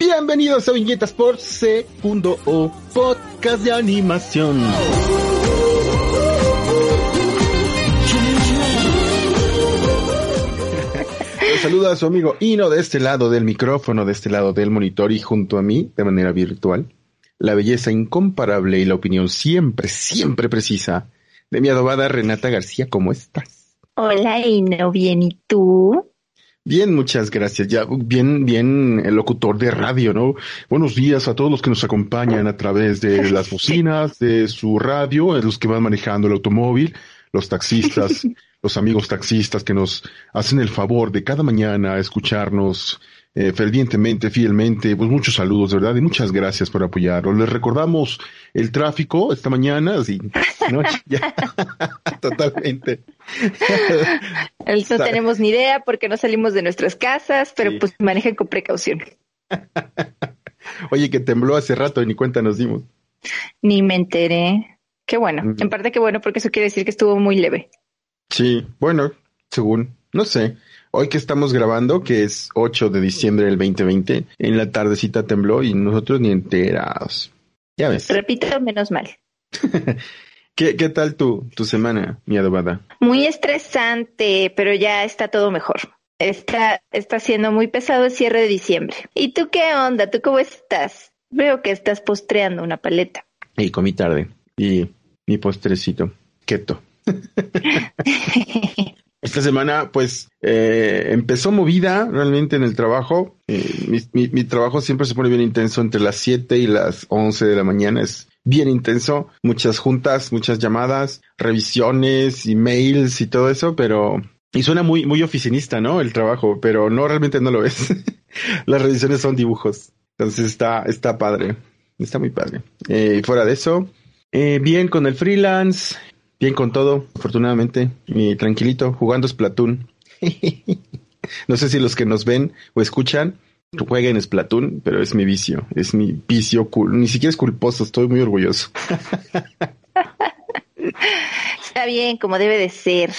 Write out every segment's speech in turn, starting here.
Bienvenidos a Viñetas por Segundo o Podcast de Animación. Les saluda a su amigo Ino de este lado del micrófono, de este lado del monitor y junto a mí, de manera virtual, la belleza incomparable y la opinión siempre, siempre precisa de mi adobada Renata García. ¿Cómo estás? Hola Ino, bien, ¿y tú? Bien, muchas gracias. Ya, bien, bien, el locutor de radio, ¿no? Buenos días a todos los que nos acompañan a través de las bocinas, de su radio, los que van manejando el automóvil, los taxistas, los amigos taxistas que nos hacen el favor de cada mañana escucharnos eh, fervientemente, fielmente. Pues muchos saludos, de verdad, y muchas gracias por apoyarnos. Les recordamos el tráfico esta mañana, sí, ¿no? Ya, totalmente. No tenemos ni idea porque no salimos de nuestras casas, pero Sí. pues manejen con precaución. Oye, que tembló hace rato y ni cuenta nos dimos. Ni me enteré. Qué bueno. Ujú. En parte qué bueno porque eso quiere decir que estuvo muy leve. Sí, bueno, según, no sé. Hoy que estamos grabando, que es 8 de diciembre del 2020, en la tardecita tembló y nosotros ni enterados. Ya ves. Repito, menos mal. ¿Qué, qué tal tu, tu semana, mi adobada? Muy estresante, pero ya está todo mejor. Está, está siendo muy pesado el cierre de diciembre. ¿Y tú qué onda? ¿Tú cómo estás? Veo que estás postreando una paleta. Y comí tarde. Y mi postrecito. Keto. Esta semana, pues, eh, empezó movida realmente en el trabajo. Eh, mi, trabajo siempre se pone bien intenso entre las 7 y las 11 de la mañana. Es bien intenso. Muchas juntas, muchas llamadas, revisiones, emails y todo eso, pero... Y suena muy, muy oficinista, ¿no? El trabajo, pero no, realmente no lo es. las revisiones son dibujos. Entonces está, está padre. Está muy padre. Eh, fuera de eso, eh, bien con el freelance, bien con todo, afortunadamente, y tranquilito, jugando Splatoon. no sé si los que nos ven o escuchan jueguen Splatoon, pero es mi vicio, es mi vicio, ni siquiera es culposo, estoy muy orgulloso. Está bien, como debe de ser.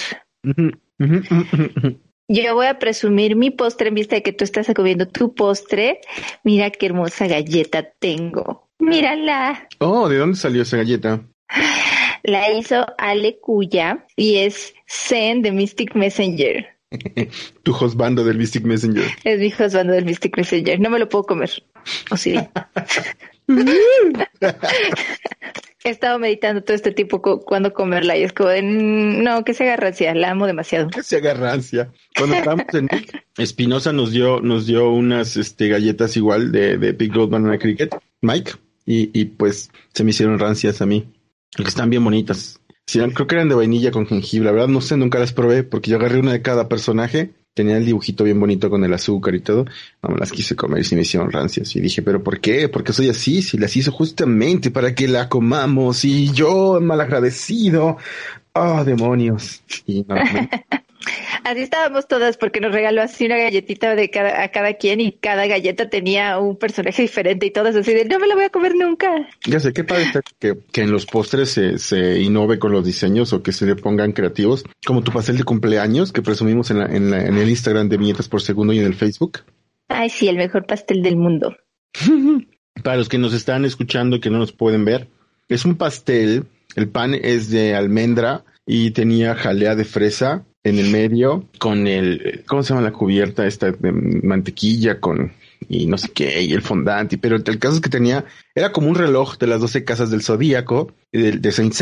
Yo voy a presumir mi postre en vista de que tú estás comiendo tu postre. Mira qué hermosa galleta tengo. Mírala. oh, ¿de dónde salió esa galleta? La hizo Ale Cuya y es Zen de Mystic Messenger. Tu hostbando del Mystic Messenger. Es mi husband del Mystic Messenger. No me lo puedo comer. ¿O sí? He estado meditando todo este tiempo cu- cuando comerla y es como de, "Mm, no, que se haga rancia, la amo demasiado. que se haga rancia. Cuando estábamos en Espinosa nos dio, nos dio unas este, galletas igual de, de Big Gold Banana Cricket, Mike, y, y pues se me hicieron rancias a mí. Están bien bonitas. Creo que eran de vainilla con jengibre, la verdad no sé, nunca las probé porque yo agarré una de cada personaje, tenía el dibujito bien bonito con el azúcar y todo, no me las quise comer y se me hicieron rancias. Y dije, pero ¿por qué? Porque soy así, si las hizo justamente para que la comamos y yo malagradecido. Oh, demonios. Y no, Así estábamos todas porque nos regaló así una galletita de cada, a cada quien y cada galleta tenía un personaje diferente y todas así de, no me la voy a comer nunca. Ya sé, qué padre está que, que en los postres se, se innove con los diseños o que se le pongan creativos, como tu pastel de cumpleaños que presumimos en, la, en, la, en el Instagram de Viñetas por Segundo y en el Facebook. Ay, sí, el mejor pastel del mundo. Para los que nos están escuchando y que no nos pueden ver, es un pastel, el pan es de almendra y tenía jalea de fresa en el medio con el, ¿cómo se llama la cubierta esta de mantequilla con y no sé qué, y el fondant, y- pero el caso es que tenía, era como un reloj de las doce casas del zodíaco, de, de Saint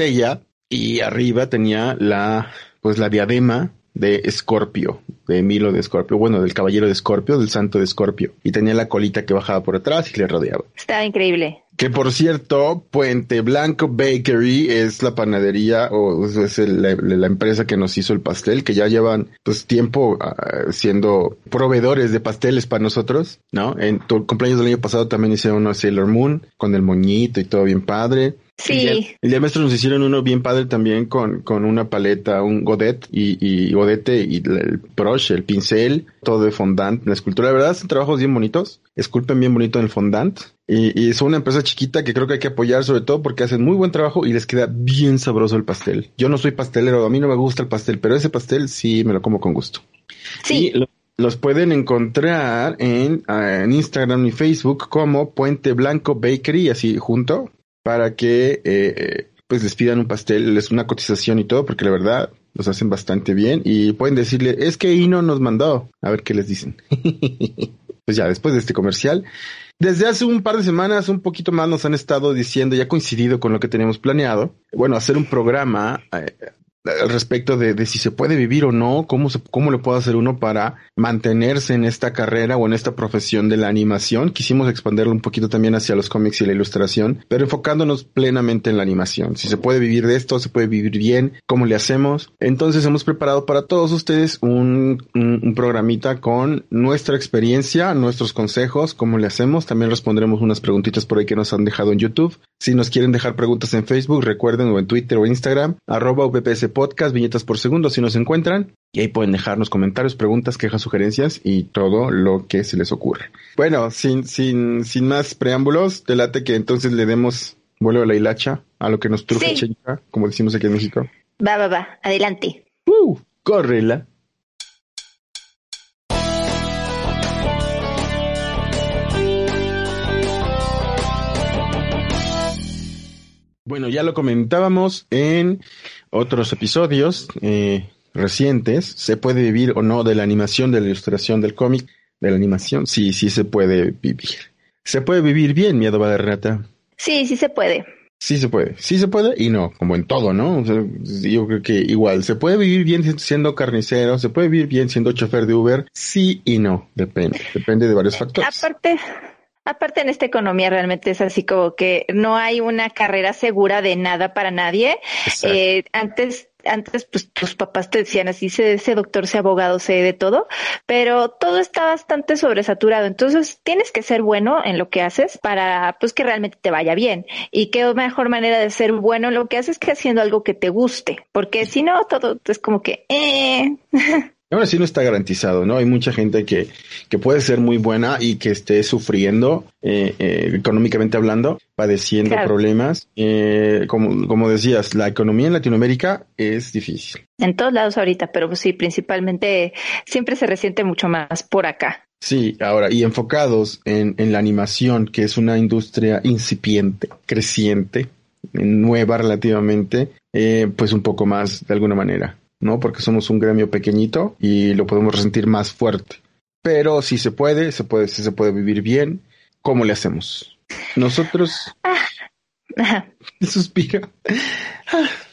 y arriba tenía la, pues la diadema de Escorpio, de Milo de Escorpio, bueno, del caballero de Escorpio, del santo de Escorpio, y tenía la colita que bajaba por atrás y le rodeaba. Estaba increíble. Que por cierto, Puente Blanco Bakery es la panadería o es la, empresa que nos hizo el pastel, que ya llevan pues tiempo uh, siendo proveedores de pasteles para nosotros, ¿no? En tu cumpleaños del año pasado también hicieron uno Sailor Moon con el moñito y todo bien padre. Sí. El día, maestro nos hicieron uno bien padre también con, con una paleta, un godet y, y godete y el brush, el pincel, todo de fondant, la escultura. La verdad son trabajos bien bonitos, esculpen bien bonito en el fondant. Y, y son una empresa chiquita que creo que hay que apoyar sobre todo porque hacen muy buen trabajo y les queda bien sabroso el pastel. Yo no soy pastelero, a mí no me gusta el pastel, pero ese pastel sí me lo como con gusto. Sí. Y los pueden encontrar en, ah, en Instagram y Facebook como Puente Blanco Bakery, así junto, para que eh, pues les pidan un pastel, les una cotización y todo, porque la verdad los hacen bastante bien y pueden decirle, es que Ino nos mandó, a ver qué les dicen. pues ya, después de este comercial, desde hace un par de semanas, un poquito más, nos han estado diciendo, ya coincidido con lo que teníamos planeado, bueno, hacer un programa eh, al respecto de, de, si se puede vivir o no, cómo, se, cómo le puede hacer uno para mantenerse en esta carrera o en esta profesión de la animación. Quisimos expanderlo un poquito también hacia los cómics y la ilustración, pero enfocándonos plenamente en la animación. Si se puede vivir de esto, se puede vivir bien, cómo le hacemos. Entonces hemos preparado para todos ustedes un, un, un programita con nuestra experiencia, nuestros consejos, cómo le hacemos. También responderemos unas preguntitas por ahí que nos han dejado en YouTube. Si nos quieren dejar preguntas en Facebook, recuerden, o en Twitter o Instagram, arroba VPS Podcast, viñetas por segundo, si nos encuentran. Y ahí pueden dejarnos comentarios, preguntas, quejas, sugerencias y todo lo que se les ocurra. Bueno, sin, sin, sin más preámbulos, delate que entonces le demos vuelo a la hilacha a lo que nos truje sí. Como decimos aquí en México. Va, va, va, adelante. Uh, córrela. Bueno, ya lo comentábamos en otros episodios eh, recientes. ¿Se puede vivir o no de la animación, de la ilustración del cómic? De la animación, sí, sí se puede vivir. ¿Se puede vivir bien, miedo de rata? Sí, sí se puede. Sí se puede, sí se puede y no, como en todo, ¿no? O sea, yo creo que igual, se puede vivir bien siendo carnicero, se puede vivir bien siendo chofer de Uber, sí y no, depende, depende de varios factores. Aparte, Aparte en esta economía realmente es así como que no hay una carrera segura de nada para nadie. Eh, antes antes pues tus papás te decían así, sé ese doctor, sé abogado, sé de todo, pero todo está bastante sobresaturado. Entonces tienes que ser bueno en lo que haces para pues que realmente te vaya bien. Y qué mejor manera de ser bueno en lo que haces que haciendo algo que te guste, porque si no todo es como que eh. Ahora sí no está garantizado, ¿no? Hay mucha gente que, que puede ser muy buena y que esté sufriendo, eh, eh, económicamente hablando, padeciendo claro. problemas. Eh, como, como decías, la economía en Latinoamérica es difícil. En todos lados ahorita, pero sí, principalmente siempre se resiente mucho más por acá. Sí, ahora, y enfocados en, en la animación, que es una industria incipiente, creciente, nueva relativamente, eh, pues un poco más de alguna manera. ¿No? Porque somos un gremio pequeñito y lo podemos resentir más fuerte. Pero si se puede, se puede, si se puede vivir bien, ¿cómo le hacemos? Nosotros. Ah. Suspiro.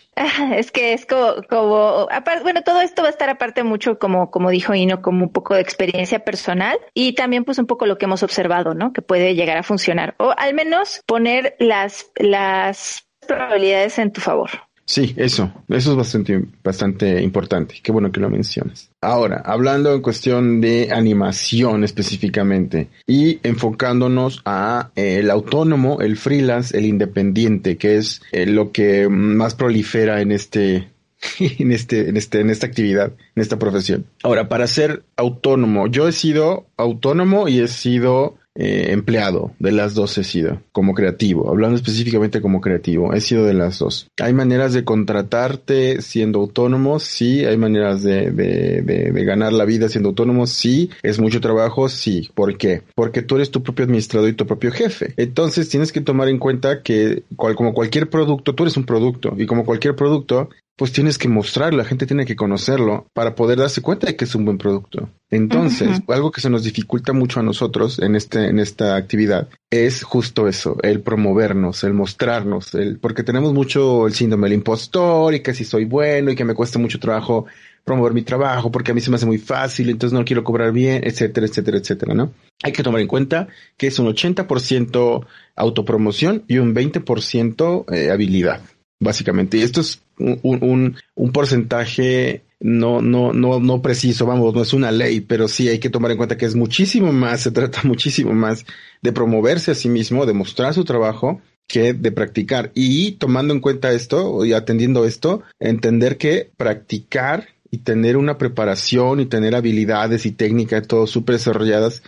Es que es como, como aparte, bueno, todo esto va a estar aparte mucho como, como dijo Ino, como un poco de experiencia personal y también pues un poco lo que hemos observado, ¿no? Que puede llegar a funcionar o al menos poner las, las probabilidades en tu favor. Sí, eso, eso es bastante, bastante importante. Qué bueno que lo mencionas. Ahora, hablando en cuestión de animación específicamente y enfocándonos a eh, el autónomo, el freelance, el independiente, que es eh, lo que más prolifera en este, en este, en este, en esta actividad, en esta profesión. Ahora, para ser autónomo, yo he sido autónomo y he sido eh, empleado, de las dos he sido, como creativo, hablando específicamente como creativo, he sido de las dos. Hay maneras de contratarte siendo autónomo, sí, hay maneras de, de, de, de, ganar la vida siendo autónomo, sí, es mucho trabajo, sí. ¿Por qué? Porque tú eres tu propio administrador y tu propio jefe. Entonces tienes que tomar en cuenta que como cualquier producto, tú eres un producto y como cualquier producto, pues tienes que mostrarlo, la gente tiene que conocerlo para poder darse cuenta de que es un buen producto. Entonces, uh -huh. algo que se nos dificulta mucho a nosotros en este, en esta actividad es justo eso, el promovernos, el mostrarnos, el, porque tenemos mucho el síndrome del impostor y que si soy bueno y que me cuesta mucho trabajo promover mi trabajo porque a mí se me hace muy fácil, entonces no quiero cobrar bien, etcétera, etcétera, etcétera, ¿no? Hay que tomar en cuenta que es un 80% autopromoción y un 20% eh, habilidad, básicamente. Y esto es un, un, un porcentaje no, no, no, no preciso, vamos, no es una ley, pero sí hay que tomar en cuenta que es muchísimo más, se trata muchísimo más de promoverse a sí mismo, de mostrar su trabajo que de practicar. Y tomando en cuenta esto y atendiendo esto, entender que practicar y tener una preparación y tener habilidades y técnicas todo súper desarrolladas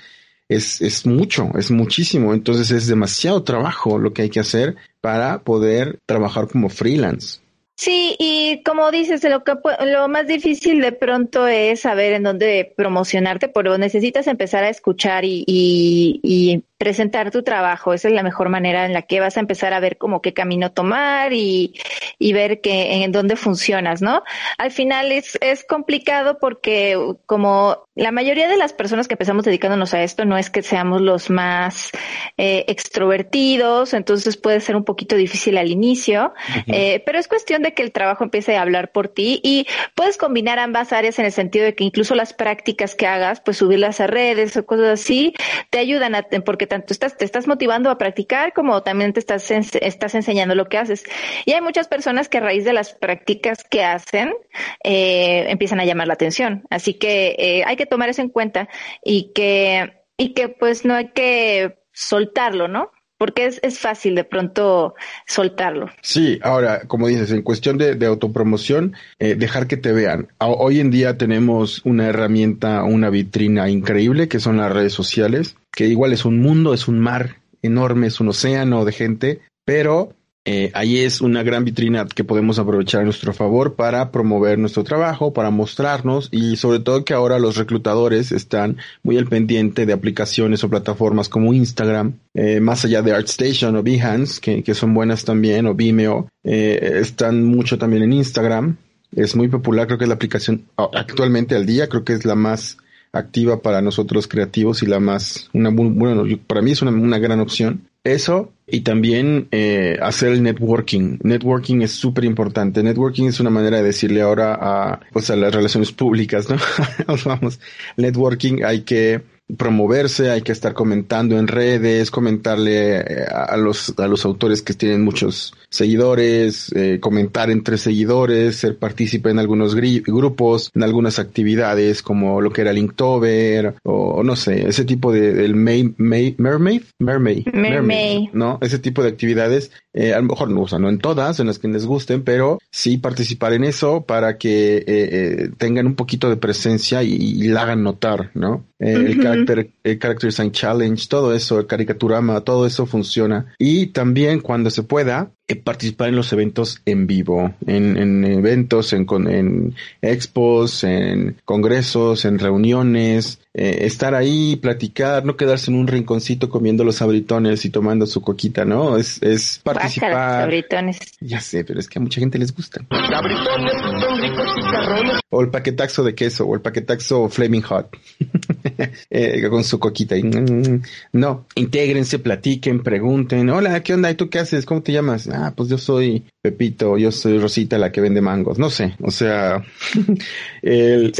es, es mucho, es muchísimo. Entonces es demasiado trabajo lo que hay que hacer para poder trabajar como freelance. Sí, y como dices, lo, que, lo más difícil de pronto es saber en dónde promocionarte, pero necesitas empezar a escuchar y, y, y presentar tu trabajo. Esa es la mejor manera en la que vas a empezar a ver como qué camino tomar y, y ver que en dónde funcionas, ¿no? Al final es, es complicado porque como la mayoría de las personas que empezamos dedicándonos a esto no es que seamos los más eh, extrovertidos, entonces puede ser un poquito difícil al inicio, eh, pero es cuestión de que el trabajo empiece a hablar por ti y puedes combinar ambas áreas en el sentido de que incluso las prácticas que hagas, pues subirlas a redes o cosas así, te ayudan a, porque tanto estás, te estás motivando a practicar como también te estás, estás enseñando lo que haces. Y hay muchas personas que a raíz de las prácticas que hacen, eh, empiezan a llamar la atención. Así que eh, hay que tomar eso en cuenta y que, y que pues no hay que soltarlo, ¿no? porque es, es, fácil de pronto soltarlo. Sí, ahora, como dices, en cuestión de, de autopromoción, eh, dejar que te vean. Hoy en día tenemos una herramienta, una vitrina increíble que son las redes sociales, que igual es un mundo, es un mar enorme, es un océano de gente, pero eh, ahí es una gran vitrina que podemos aprovechar a nuestro favor para promover nuestro trabajo, para mostrarnos y sobre todo que ahora los reclutadores están muy al pendiente de aplicaciones o plataformas como Instagram, eh, más allá de ArtStation o Behance, que, que son buenas también, o Vimeo, eh, están mucho también en Instagram. Es muy popular, creo que es la aplicación actualmente al día, creo que es la más activa para nosotros creativos y la más, una, bueno, para mí es una, una gran opción. Eso y también eh, hacer el networking. Networking es súper importante. Networking es una manera de decirle ahora a, pues a las relaciones públicas, ¿no? Vamos, networking hay que promoverse, hay que estar comentando en redes, comentarle eh, a los, a los autores que tienen muchos seguidores, eh, comentar entre seguidores, ser partícipe en algunos grupos, en algunas actividades como lo que era Linktober o, no sé, ese tipo de el May, May, Mermaid, Mermaid, Mermaid, ¿no? Ese tipo de actividades, eh, a lo mejor no, o sea, no en todas, en las que les gusten, pero sí participar en eso para que eh, tengan un poquito de presencia y, la hagan notar, ¿no? El character, el character design challenge, todo eso, el caricaturama, todo eso funciona. Y también cuando se pueda, eh, participar en los eventos en vivo, en, en eventos, en, en, expos, en congresos, en reuniones, eh, estar ahí, platicar, no quedarse en un rinconcito comiendo los abritones y tomando su coquita, ¿no? Es, es participar. abritones. Ya sé, pero es que a mucha gente les gusta. Abritones son ricos O el paquetaxo de queso, o el paquetaxo Flaming Hot. eh, con su coquita. Y, mm, no, intégrense, platiquen, pregunten. Hola, ¿qué onda? ¿Y tú qué haces? ¿Cómo te llamas? Ah, pues yo soy Pepito, yo soy Rosita la que vende mangos, no sé, o sea, el,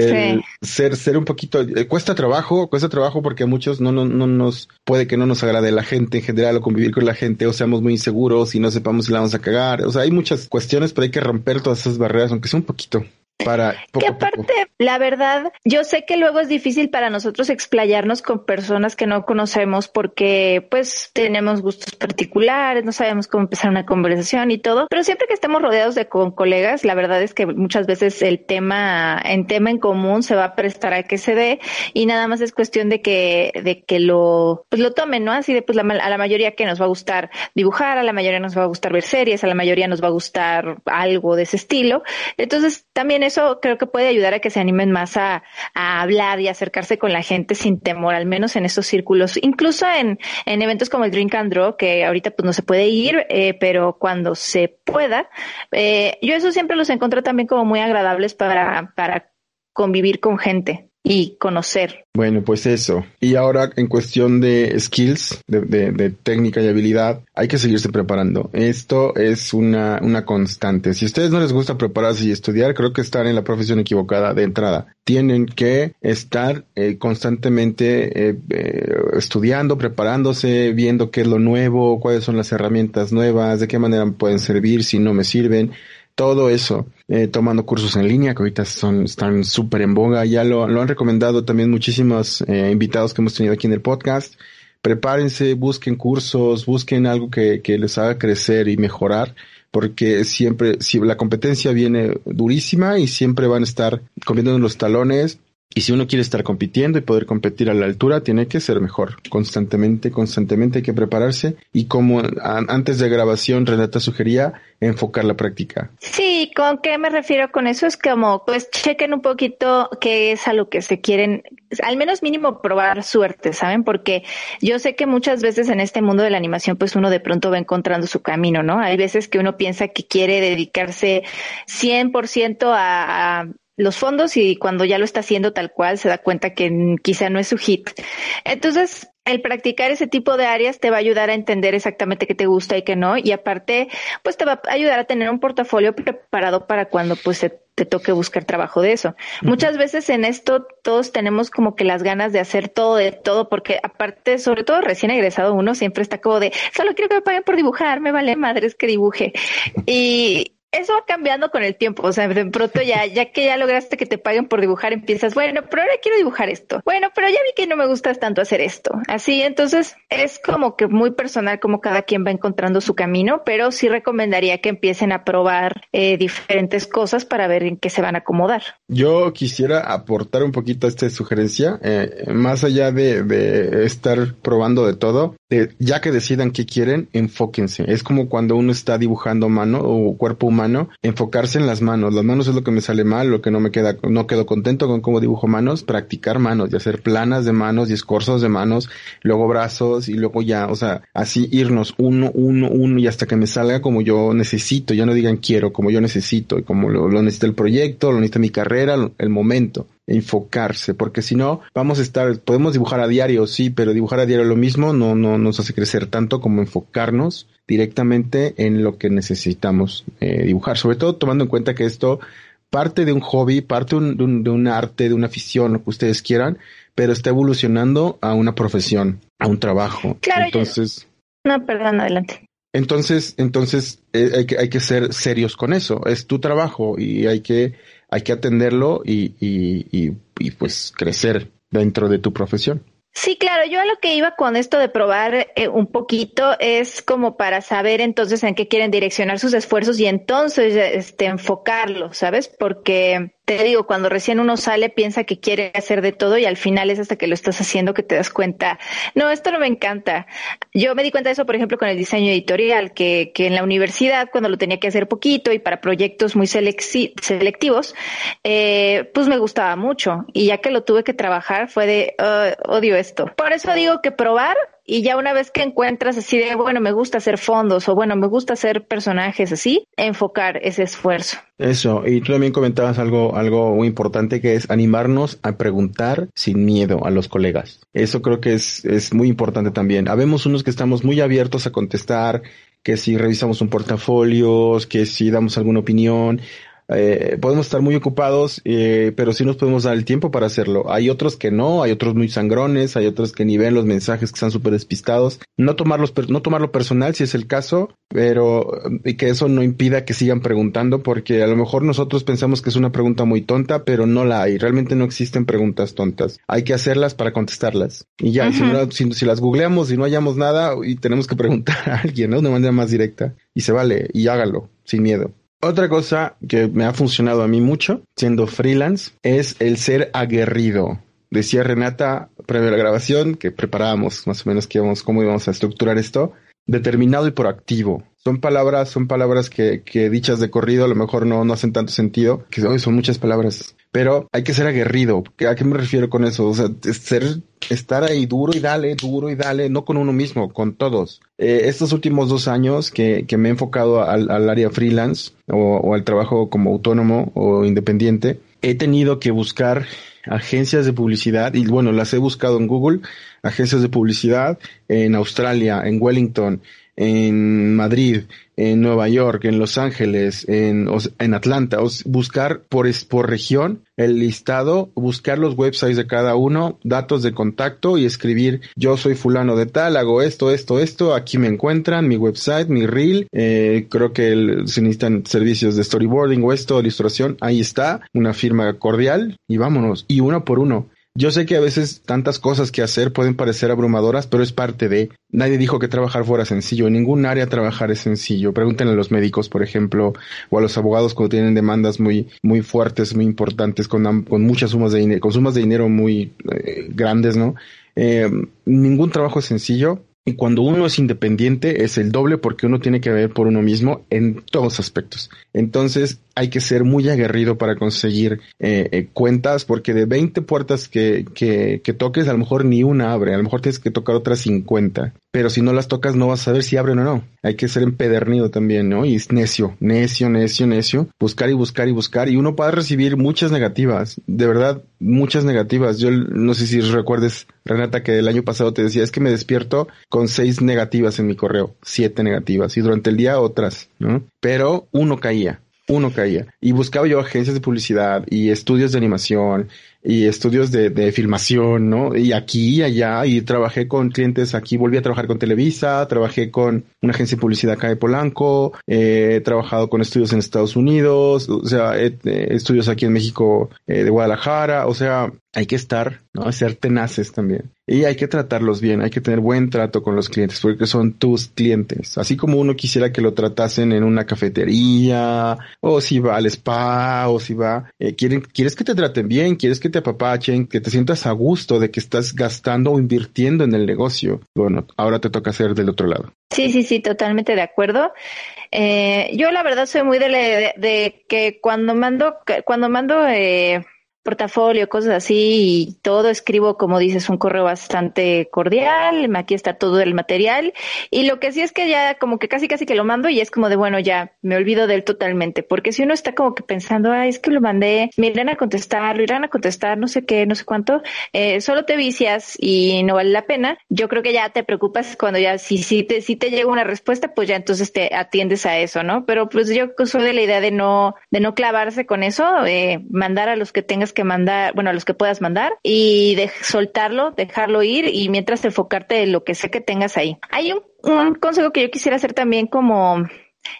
ser, ser un poquito, eh, cuesta trabajo, cuesta trabajo porque a muchos no, no, no nos, puede que no nos agrade la gente en general o convivir con la gente o seamos muy inseguros y no sepamos si la vamos a cagar, o sea, hay muchas cuestiones, pero hay que romper todas esas barreras, aunque sea un poquito para que aparte, la verdad, yo sé que luego es difícil para nosotros explayarnos con personas que no conocemos porque pues tenemos gustos particulares, no sabemos cómo empezar una conversación y todo, pero siempre que estemos rodeados de con colegas, la verdad es que muchas veces el tema en tema en común se va a prestar a que se dé y nada más es cuestión de que de que lo pues lo tomen, ¿no? Así de pues la, a la mayoría que nos va a gustar dibujar, a la mayoría nos va a gustar ver series, a la mayoría nos va a gustar algo de ese estilo. Entonces, también eso creo que puede ayudar a que se animen más a, hablar y acercarse con la gente sin temor, al menos en esos círculos, incluso en, en eventos como el Drink and Draw, que ahorita pues no se puede ir, eh, pero cuando se pueda, eh, yo eso siempre los encontré también como muy agradables para, para convivir con gente. Y conocer. Bueno, pues eso. Y ahora en cuestión de skills, de, técnica y habilidad, hay que seguirse preparando. Esto es una, una constante. Si a ustedes no les gusta prepararse y estudiar, creo que están en la profesión equivocada de entrada. Tienen que estar eh, constantemente eh, eh, estudiando, preparándose, viendo qué es lo nuevo, cuáles son las herramientas nuevas, de qué manera pueden servir, si no me sirven todo eso, eh, tomando cursos en línea que ahorita son, están súper en boga, ya lo, lo, han recomendado también muchísimos eh, invitados que hemos tenido aquí en el podcast. Prepárense, busquen cursos, busquen algo que, que les haga crecer y mejorar, porque siempre, si la competencia viene durísima y siempre van a estar comiendo los talones, y si uno quiere estar compitiendo y poder competir a la altura, tiene que ser mejor. Constantemente, constantemente hay que prepararse. Y como antes de grabación Renata sugería, enfocar la práctica. Sí, ¿con qué me refiero con eso? Es como, pues chequen un poquito qué es a lo que se quieren, al menos mínimo probar suerte, ¿saben? Porque yo sé que muchas veces en este mundo de la animación, pues uno de pronto va encontrando su camino, ¿no? Hay veces que uno piensa que quiere dedicarse 100% a, a los fondos y cuando ya lo está haciendo tal cual se da cuenta que quizá no es su hit. Entonces, el practicar ese tipo de áreas te va a ayudar a entender exactamente qué te gusta y qué no y aparte, pues te va a ayudar a tener un portafolio preparado para cuando pues te toque buscar trabajo de eso. Muchas veces en esto todos tenemos como que las ganas de hacer todo de todo porque aparte, sobre todo recién egresado uno siempre está como de, solo quiero que me paguen por dibujar, me vale madres que dibuje. Y eso va cambiando con el tiempo, o sea, de pronto ya, ya que ya lograste que te paguen por dibujar, empiezas, bueno, pero ahora quiero dibujar esto. Bueno, pero ya vi que no me gusta tanto hacer esto. Así, entonces es como que muy personal como cada quien va encontrando su camino, pero sí recomendaría que empiecen a probar eh, diferentes cosas para ver en qué se van a acomodar. Yo quisiera aportar un poquito a esta sugerencia, eh, más allá de, de estar probando de todo, ya que decidan qué quieren, enfóquense. Es como cuando uno está dibujando mano o cuerpo humano, enfocarse en las manos. Las manos es lo que me sale mal, lo que no me queda, no quedo contento con cómo dibujo manos, practicar manos y hacer planas de manos y escorzos de manos, luego brazos y luego ya, o sea, así irnos uno, uno, uno y hasta que me salga como yo necesito. Ya no digan quiero, como yo necesito y como lo, lo necesita el proyecto, lo necesita mi carrera, el momento enfocarse, porque si no, vamos a estar, podemos dibujar a diario, sí, pero dibujar a diario lo mismo no, no nos hace crecer tanto como enfocarnos directamente en lo que necesitamos eh, dibujar, sobre todo tomando en cuenta que esto parte de un hobby, parte de, un, de, un, arte, de una afición, lo que ustedes quieran, pero está evolucionando a una profesión, a un trabajo. Claro, entonces. No, perdón, adelante. Entonces, entonces eh, hay, que, hay que ser serios con eso. Es tu trabajo y hay que hay que atenderlo y, y, y, y pues crecer dentro de tu profesión. Sí, claro, yo a lo que iba con esto de probar eh, un poquito es como para saber entonces en qué quieren direccionar sus esfuerzos y entonces este enfocarlo, ¿sabes? Porque te digo, cuando recién uno sale piensa que quiere hacer de todo y al final es hasta que lo estás haciendo que te das cuenta, no, esto no me encanta. Yo me di cuenta de eso, por ejemplo, con el diseño editorial, que, que en la universidad, cuando lo tenía que hacer poquito y para proyectos muy selectivos, eh, pues me gustaba mucho. Y ya que lo tuve que trabajar fue de, odio esto. Por eso digo que probar y ya una vez que encuentras así de, bueno, me gusta hacer fondos o bueno, me gusta hacer personajes así, enfocar ese esfuerzo. Eso, y tú también comentabas algo, algo muy importante que es animarnos a preguntar sin miedo a los colegas. Eso creo que es, es muy importante también. Habemos unos que estamos muy abiertos a contestar, que si revisamos un portafolio, que si damos alguna opinión, eh, podemos estar muy ocupados, eh, pero sí nos podemos dar el tiempo para hacerlo. Hay otros que no, hay otros muy sangrones, hay otros que ni ven los mensajes que están súper despistados. No tomarlos, no tomarlo personal si es el caso, pero y que eso no impida que sigan preguntando, porque a lo mejor nosotros pensamos que es una pregunta muy tonta, pero no la hay. Realmente no existen preguntas tontas. Hay que hacerlas para contestarlas. Y ya, si, si, las googleamos y no hallamos nada, y tenemos que preguntar a alguien, ¿no? De manera más directa. Y se vale, y hágalo, sin miedo. Otra cosa que me ha funcionado a mí mucho, siendo freelance, es el ser aguerrido. Decía Renata, previo a la grabación, que preparábamos más o menos que íbamos, cómo íbamos a estructurar esto, determinado y proactivo. Son palabras, son palabras que, que dichas de corrido a lo mejor no, no hacen tanto sentido, que hoy son muchas palabras, pero hay que ser aguerrido. ¿A qué me refiero con eso? O sea, ser, estar ahí duro y dale, duro y dale, no con uno mismo, con todos. Eh, estos últimos dos años que, que me he enfocado al, al área freelance o, o al trabajo como autónomo o independiente, he tenido que buscar agencias de publicidad y bueno, las he buscado en Google, agencias de publicidad en Australia, en Wellington, en Madrid, en Nueva York, en Los Ángeles, en, en Atlanta, buscar por, por región el listado, buscar los websites de cada uno, datos de contacto y escribir yo soy fulano de tal, hago esto, esto, esto, aquí me encuentran, mi website, mi reel, eh, creo que se necesitan servicios de storyboarding o esto, ilustración, ahí está, una firma cordial y vámonos, y uno por uno. Yo sé que a veces tantas cosas que hacer pueden parecer abrumadoras, pero es parte de... Nadie dijo que trabajar fuera sencillo. En ningún área trabajar es sencillo. Pregúntenle a los médicos, por ejemplo, o a los abogados cuando tienen demandas muy, muy fuertes, muy importantes, con, con muchas sumas de dinero, con sumas de dinero muy eh, grandes, ¿no? Eh, ningún trabajo es sencillo. Y cuando uno es independiente es el doble porque uno tiene que ver por uno mismo en todos aspectos. Entonces hay que ser muy aguerrido para conseguir eh, eh, cuentas porque de 20 puertas que, que, que, toques a lo mejor ni una abre, a lo mejor tienes que tocar otras 50. Pero si no las tocas no vas a saber si abren o no. Hay que ser empedernido también, ¿no? Y es necio, necio, necio, necio. Buscar y buscar y buscar. Y uno puede recibir muchas negativas. De verdad, muchas negativas. Yo no sé si recuerdes, Renata, que el año pasado te decía, es que me despierto con seis negativas en mi correo, siete negativas, y durante el día otras, ¿no? Pero uno caía, uno caía. Y buscaba yo agencias de publicidad y estudios de animación y estudios de, de, filmación, ¿no? Y aquí allá, y trabajé con clientes aquí, volví a trabajar con Televisa, trabajé con una agencia de publicidad acá de Polanco, he trabajado con estudios en Estados Unidos, o sea, estudios aquí en México eh, de Guadalajara, o sea, hay que estar, ¿no? Ser tenaces también. Y hay que tratarlos bien, hay que tener buen trato con los clientes, porque son tus clientes. Así como uno quisiera que lo tratasen en una cafetería, o si va al spa, o si va, eh, quieren, quieres que te traten bien, quieres que te apapachen, que te sientas a gusto de que estás gastando o invirtiendo en el negocio. Bueno, ahora te toca hacer del otro lado. Sí, sí, sí, totalmente de acuerdo. Eh, yo la verdad soy muy de, de, de, que cuando mando, cuando mando eh, portafolio, cosas así y todo escribo, como dices, un correo bastante cordial, aquí está todo el material y lo que sí es que ya como que casi casi que lo mando y es como de bueno, ya me olvido de él totalmente, porque si uno está como que pensando, ay, es que lo mandé, me irán a contestar, lo irán a contestar, no sé qué, no sé cuánto, eh, solo te vicias y no vale la pena, yo creo que ya te preocupas cuando ya si, si te, si te llega una respuesta, pues ya entonces te atiendes a eso, ¿no? Pero pues yo soy de la idea de no, de no clavarse con eso, eh, mandar a los que tengas que mandar, bueno, a los que puedas mandar y de soltarlo, dejarlo ir y mientras enfocarte en lo que sé que tengas ahí. Hay un, un consejo que yo quisiera hacer también como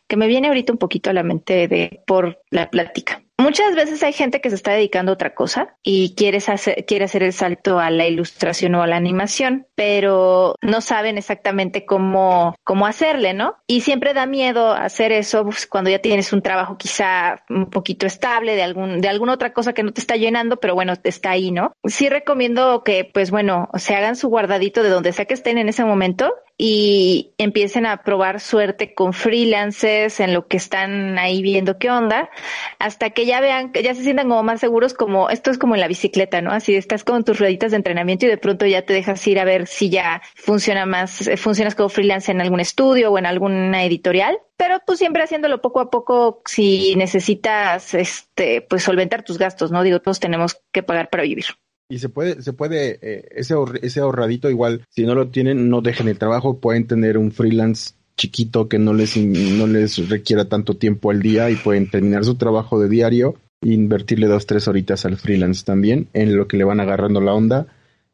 que me viene ahorita un poquito a la mente de por la plática. Muchas veces hay gente que se está dedicando a otra cosa y quiere hacer, quiere hacer el salto a la ilustración o a la animación, pero no saben exactamente cómo, cómo hacerle, ¿no? Y siempre da miedo hacer eso pues, cuando ya tienes un trabajo quizá un poquito estable de algún, de alguna otra cosa que no te está llenando, pero bueno, está ahí, ¿no? Sí recomiendo que, pues bueno, se hagan su guardadito de donde sea que estén en ese momento y empiecen a probar suerte con freelancers en lo que están ahí viendo qué onda, hasta que ya vean, ya se sientan como más seguros, como esto es como en la bicicleta, ¿no? Así estás con tus rueditas de entrenamiento y de pronto ya te dejas ir a ver si ya funciona más, eh, funcionas como freelance en algún estudio o en alguna editorial. Pero tú siempre haciéndolo poco a poco si necesitas, este, pues solventar tus gastos, ¿no? Digo, todos tenemos que pagar para vivir. Y se puede, se puede, eh, ese, ese ahorradito igual, si no lo tienen, no dejen el trabajo, pueden tener un freelance chiquito que no les, no les requiera tanto tiempo al día y pueden terminar su trabajo de diario e invertirle dos, tres horitas al freelance también, en lo que le van agarrando la onda,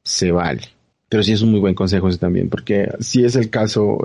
se vale. Pero sí es un muy buen consejo ese también, porque si es el caso,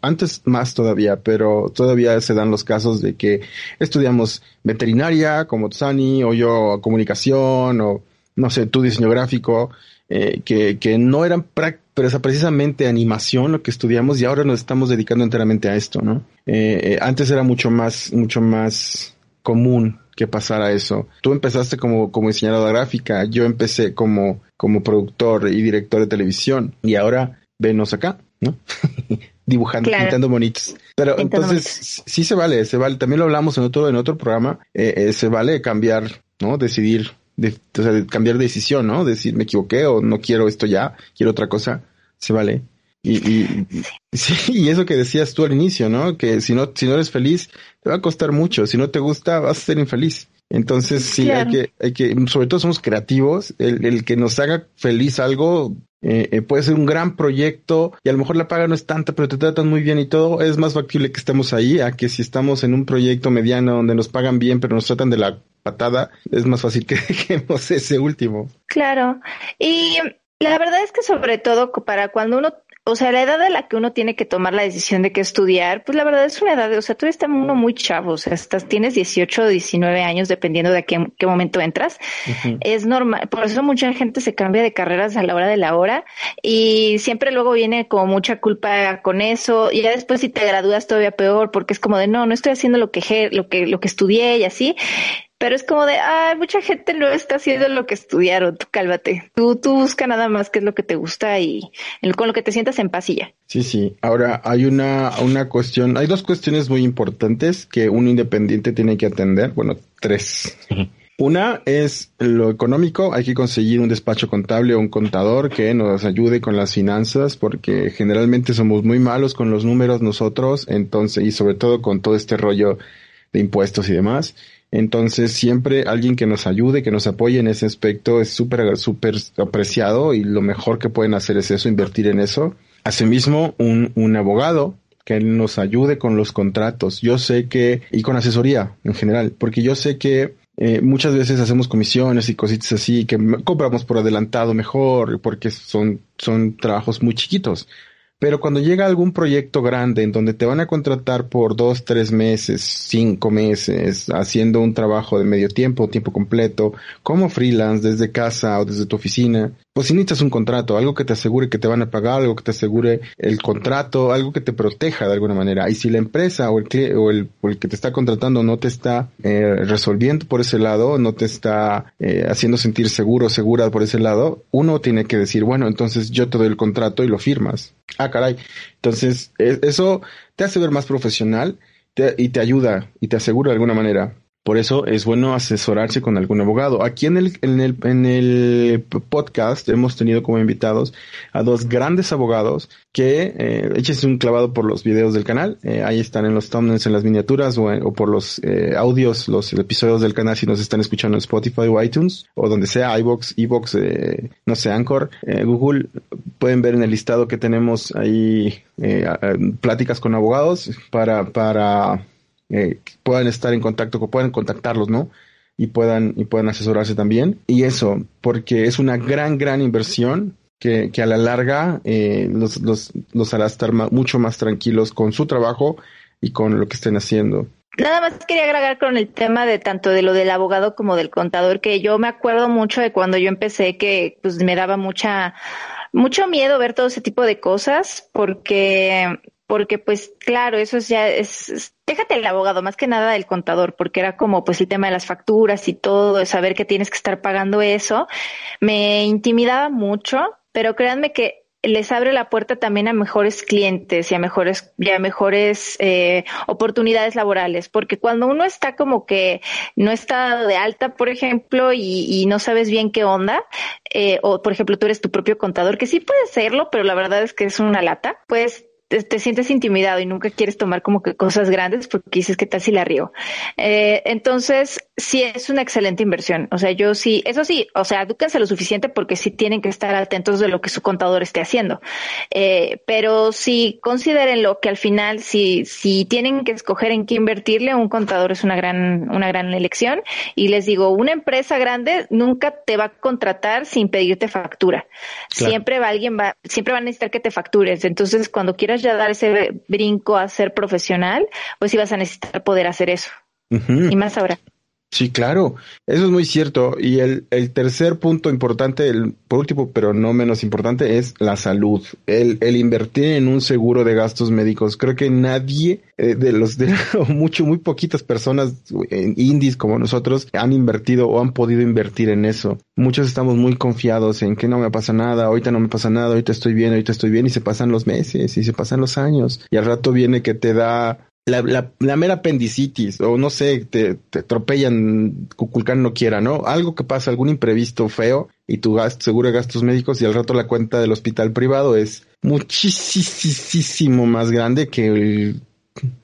antes más todavía, pero todavía se dan los casos de que estudiamos veterinaria como Tsani o yo comunicación o no sé, tu diseño gráfico, eh, que, que no eran pero es precisamente animación lo que estudiamos y ahora nos estamos dedicando enteramente a esto, ¿no? Eh, eh, antes era mucho más, mucho más común que pasara eso. Tú empezaste como, como diseñadora gráfica, yo empecé como, como productor y director de televisión y ahora venos acá, ¿no? Dibujando, pintando bonitos. Pero entonces sí se vale, se vale. También lo hablamos en otro, en otro programa. se vale cambiar, ¿no? Decidir de, o sea, de cambiar de decisión, ¿no? Decir, me equivoqué o no quiero esto ya, quiero otra cosa, se vale. Y, y, sí, y eso que decías tú al inicio, ¿no? Que si no, si no eres feliz, te va a costar mucho. Si no te gusta, vas a ser infeliz. Entonces sí, hay que, hay que, sobre todo somos creativos, el, el que nos haga feliz algo, eh, eh, puede ser un gran proyecto y a lo mejor la paga no es tanta, pero te tratan muy bien y todo, es más factible que estemos ahí a que si estamos en un proyecto mediano donde nos pagan bien, pero nos tratan de la patada, es más fácil que dejemos ese último. Claro. Y la verdad es que sobre todo para cuando uno o sea, la edad a la que uno tiene que tomar la decisión de qué estudiar, pues la verdad es una edad, de, o sea, tú estás uno muy chavo, o sea, estás, tienes 18 o 19 años dependiendo de qué, qué momento entras. Es normal, por eso mucha gente se cambia de carreras a la hora de la hora y siempre luego viene como mucha culpa con eso y ya después si te gradúas todavía peor porque es como de no, no estoy haciendo lo que, lo que, lo que estudié y así pero es como de, ay, mucha gente no está haciendo lo que estudiaron, tú cálvate. Tú, tú busca nada más qué es lo que te gusta y con lo que te sientas en pasilla. Sí, sí. Ahora hay una, una cuestión, hay dos cuestiones muy importantes que un independiente tiene que atender. Bueno, tres. Una es lo económico, hay que conseguir un despacho contable o un contador que nos ayude con las finanzas porque generalmente somos muy malos con los números nosotros, entonces, y sobre todo con todo este rollo de impuestos y demás. Entonces, siempre alguien que nos ayude, que nos apoye en ese aspecto es súper, súper apreciado y lo mejor que pueden hacer es eso, invertir en eso. Asimismo, un, un abogado que nos ayude con los contratos. Yo sé que, y con asesoría en general, porque yo sé que eh, muchas veces hacemos comisiones y cositas así que compramos por adelantado mejor porque son, son trabajos muy chiquitos. Pero cuando llega algún proyecto grande en donde te van a contratar por dos, tres meses, cinco meses, haciendo un trabajo de medio tiempo, tiempo completo, como freelance, desde casa o desde tu oficina, pues si necesitas un contrato, algo que te asegure que te van a pagar, algo que te asegure el contrato, algo que te proteja de alguna manera. Y si la empresa o el, o o el que te está contratando no te está eh, resolviendo por ese lado, no te está eh, haciendo sentir seguro segura por ese lado, uno tiene que decir, bueno, entonces yo te doy el contrato y lo firmas. Ah, caray. Entonces, e, eso te hace ver más profesional y te ayuda y te asegura de alguna manera. Por eso es bueno asesorarse con algún abogado. Aquí en el, en el, en el podcast hemos tenido como invitados a dos grandes abogados que eh, échense un clavado por los videos del canal. Eh, ahí están en los thumbnails, en las miniaturas o, o por los eh, audios, los episodios del canal si nos están escuchando en Spotify o iTunes o donde sea, iBox, iBox, eh, no sé, Anchor, eh, Google. Pueden ver en el listado que tenemos ahí eh, pláticas con abogados para, para eh, puedan estar en contacto, que puedan contactarlos, ¿no? Y puedan, y puedan asesorarse también. Y eso, porque es una gran, gran inversión que, que a la larga eh, los, los, los hará estar mucho más tranquilos con su trabajo y con lo que estén haciendo. Nada más quería agregar con el tema de tanto de lo del abogado como del contador, que yo me acuerdo mucho de cuando yo empecé que pues me daba mucha, mucho miedo ver todo ese tipo de cosas porque porque pues claro, eso ya es, déjate el abogado, más que nada el contador, porque era como pues el tema de las facturas y todo, saber que tienes que estar pagando eso, me intimidaba mucho, pero créanme que les abre la puerta también a mejores clientes y a mejores, y a mejores eh, oportunidades laborales, porque cuando uno está como que no está de alta, por ejemplo, y, y no sabes bien qué onda, eh, o por ejemplo tú eres tu propio contador, que sí puede serlo, pero la verdad es que es una lata, pues te, sientes intimidado y nunca quieres tomar como que cosas grandes porque dices que tal si la río. Eh, entonces, sí es una excelente inversión. O sea, yo sí, eso sí, o sea, edúquense lo suficiente porque sí tienen que estar atentos de lo que su contador esté haciendo. Eh, pero sí consideren lo que al final, si, si tienen que escoger en qué invertirle, un contador es una gran, una gran elección. Y les digo, una empresa grande nunca te va a contratar sin pedirte factura. Siempre va alguien va, siempre va a necesitar que te factures. Entonces, cuando quieras ya dar ese brinco a ser profesional, pues ibas a necesitar poder hacer eso. Y más ahora. Sí, claro, eso es muy cierto. Y el, el tercer punto importante, el, por último, pero no menos importante, es la salud. El, el invertir en un seguro de gastos médicos. Creo que nadie eh, de los de mucho, muy poquitas personas en indies como nosotros han invertido o han podido invertir en eso. Muchos estamos muy confiados en que no me pasa nada, ahorita no me pasa nada, ahorita estoy bien, ahorita estoy bien y se pasan los meses y se pasan los años y al rato viene que te da la, la, la, mera apendicitis o no sé, te, te atropellan, Cuculcán no quiera, ¿no? Algo que pasa, algún imprevisto feo y tu gasto, seguro de gastos médicos y al rato la cuenta del hospital privado es muchísimo más grande que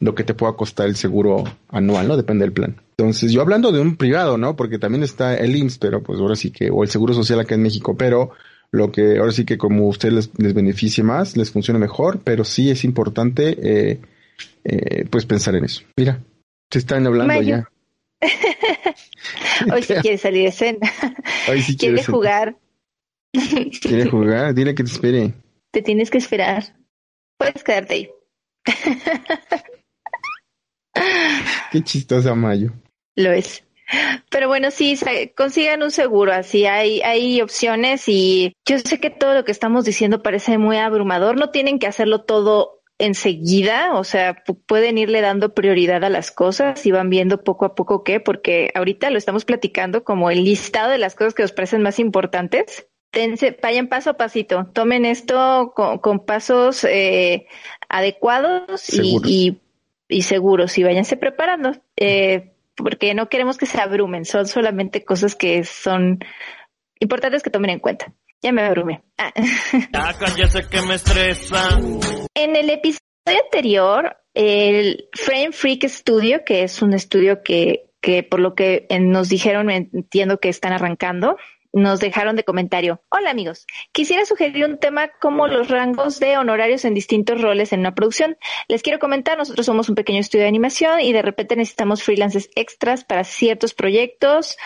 lo que te pueda costar el seguro anual, ¿no? Depende del plan. Entonces, yo hablando de un privado, ¿no? Porque también está el IMSS, pero pues ahora sí que, o el Seguro Social acá en México, pero lo que ahora sí que como a ustedes les, beneficie más, les funcione mejor, pero sí es importante, eh, eh, pues pensar en eso. Mira, se están hablando ya. Hoy sí quiere salir de escena. Hoy sí quiere, jugar. Quiere jugar, dile que te espere. Te tienes que esperar. Puedes quedarte ahí. Qué chistosa Mayo. Lo es. Pero bueno, sí, consigan un seguro, así hay, hay opciones y yo sé que todo lo que estamos diciendo parece muy abrumador, no tienen que hacerlo todo enseguida, o sea, pueden irle dando prioridad a las cosas y van viendo poco a poco qué, porque ahorita lo estamos platicando como el listado de las cosas que os parecen más importantes. vayan paso a pasito, tomen esto con, pasos eh, adecuados y, y, seguros y váyanse preparando. Eh, porque no queremos que se abrumen, son solamente cosas que son importantes que tomen en cuenta. Ya me abrumé. Ah. que me estresa. En el episodio anterior, el Frame Freak Studio, que es un estudio que, que por lo que nos dijeron, entiendo que están arrancando, nos dejaron de comentario. Hola amigos, quisiera sugerir un tema como los rangos de honorarios en distintos roles en una producción. Les quiero comentar, nosotros somos un pequeño estudio de animación y de repente necesitamos freelances extras para ciertos proyectos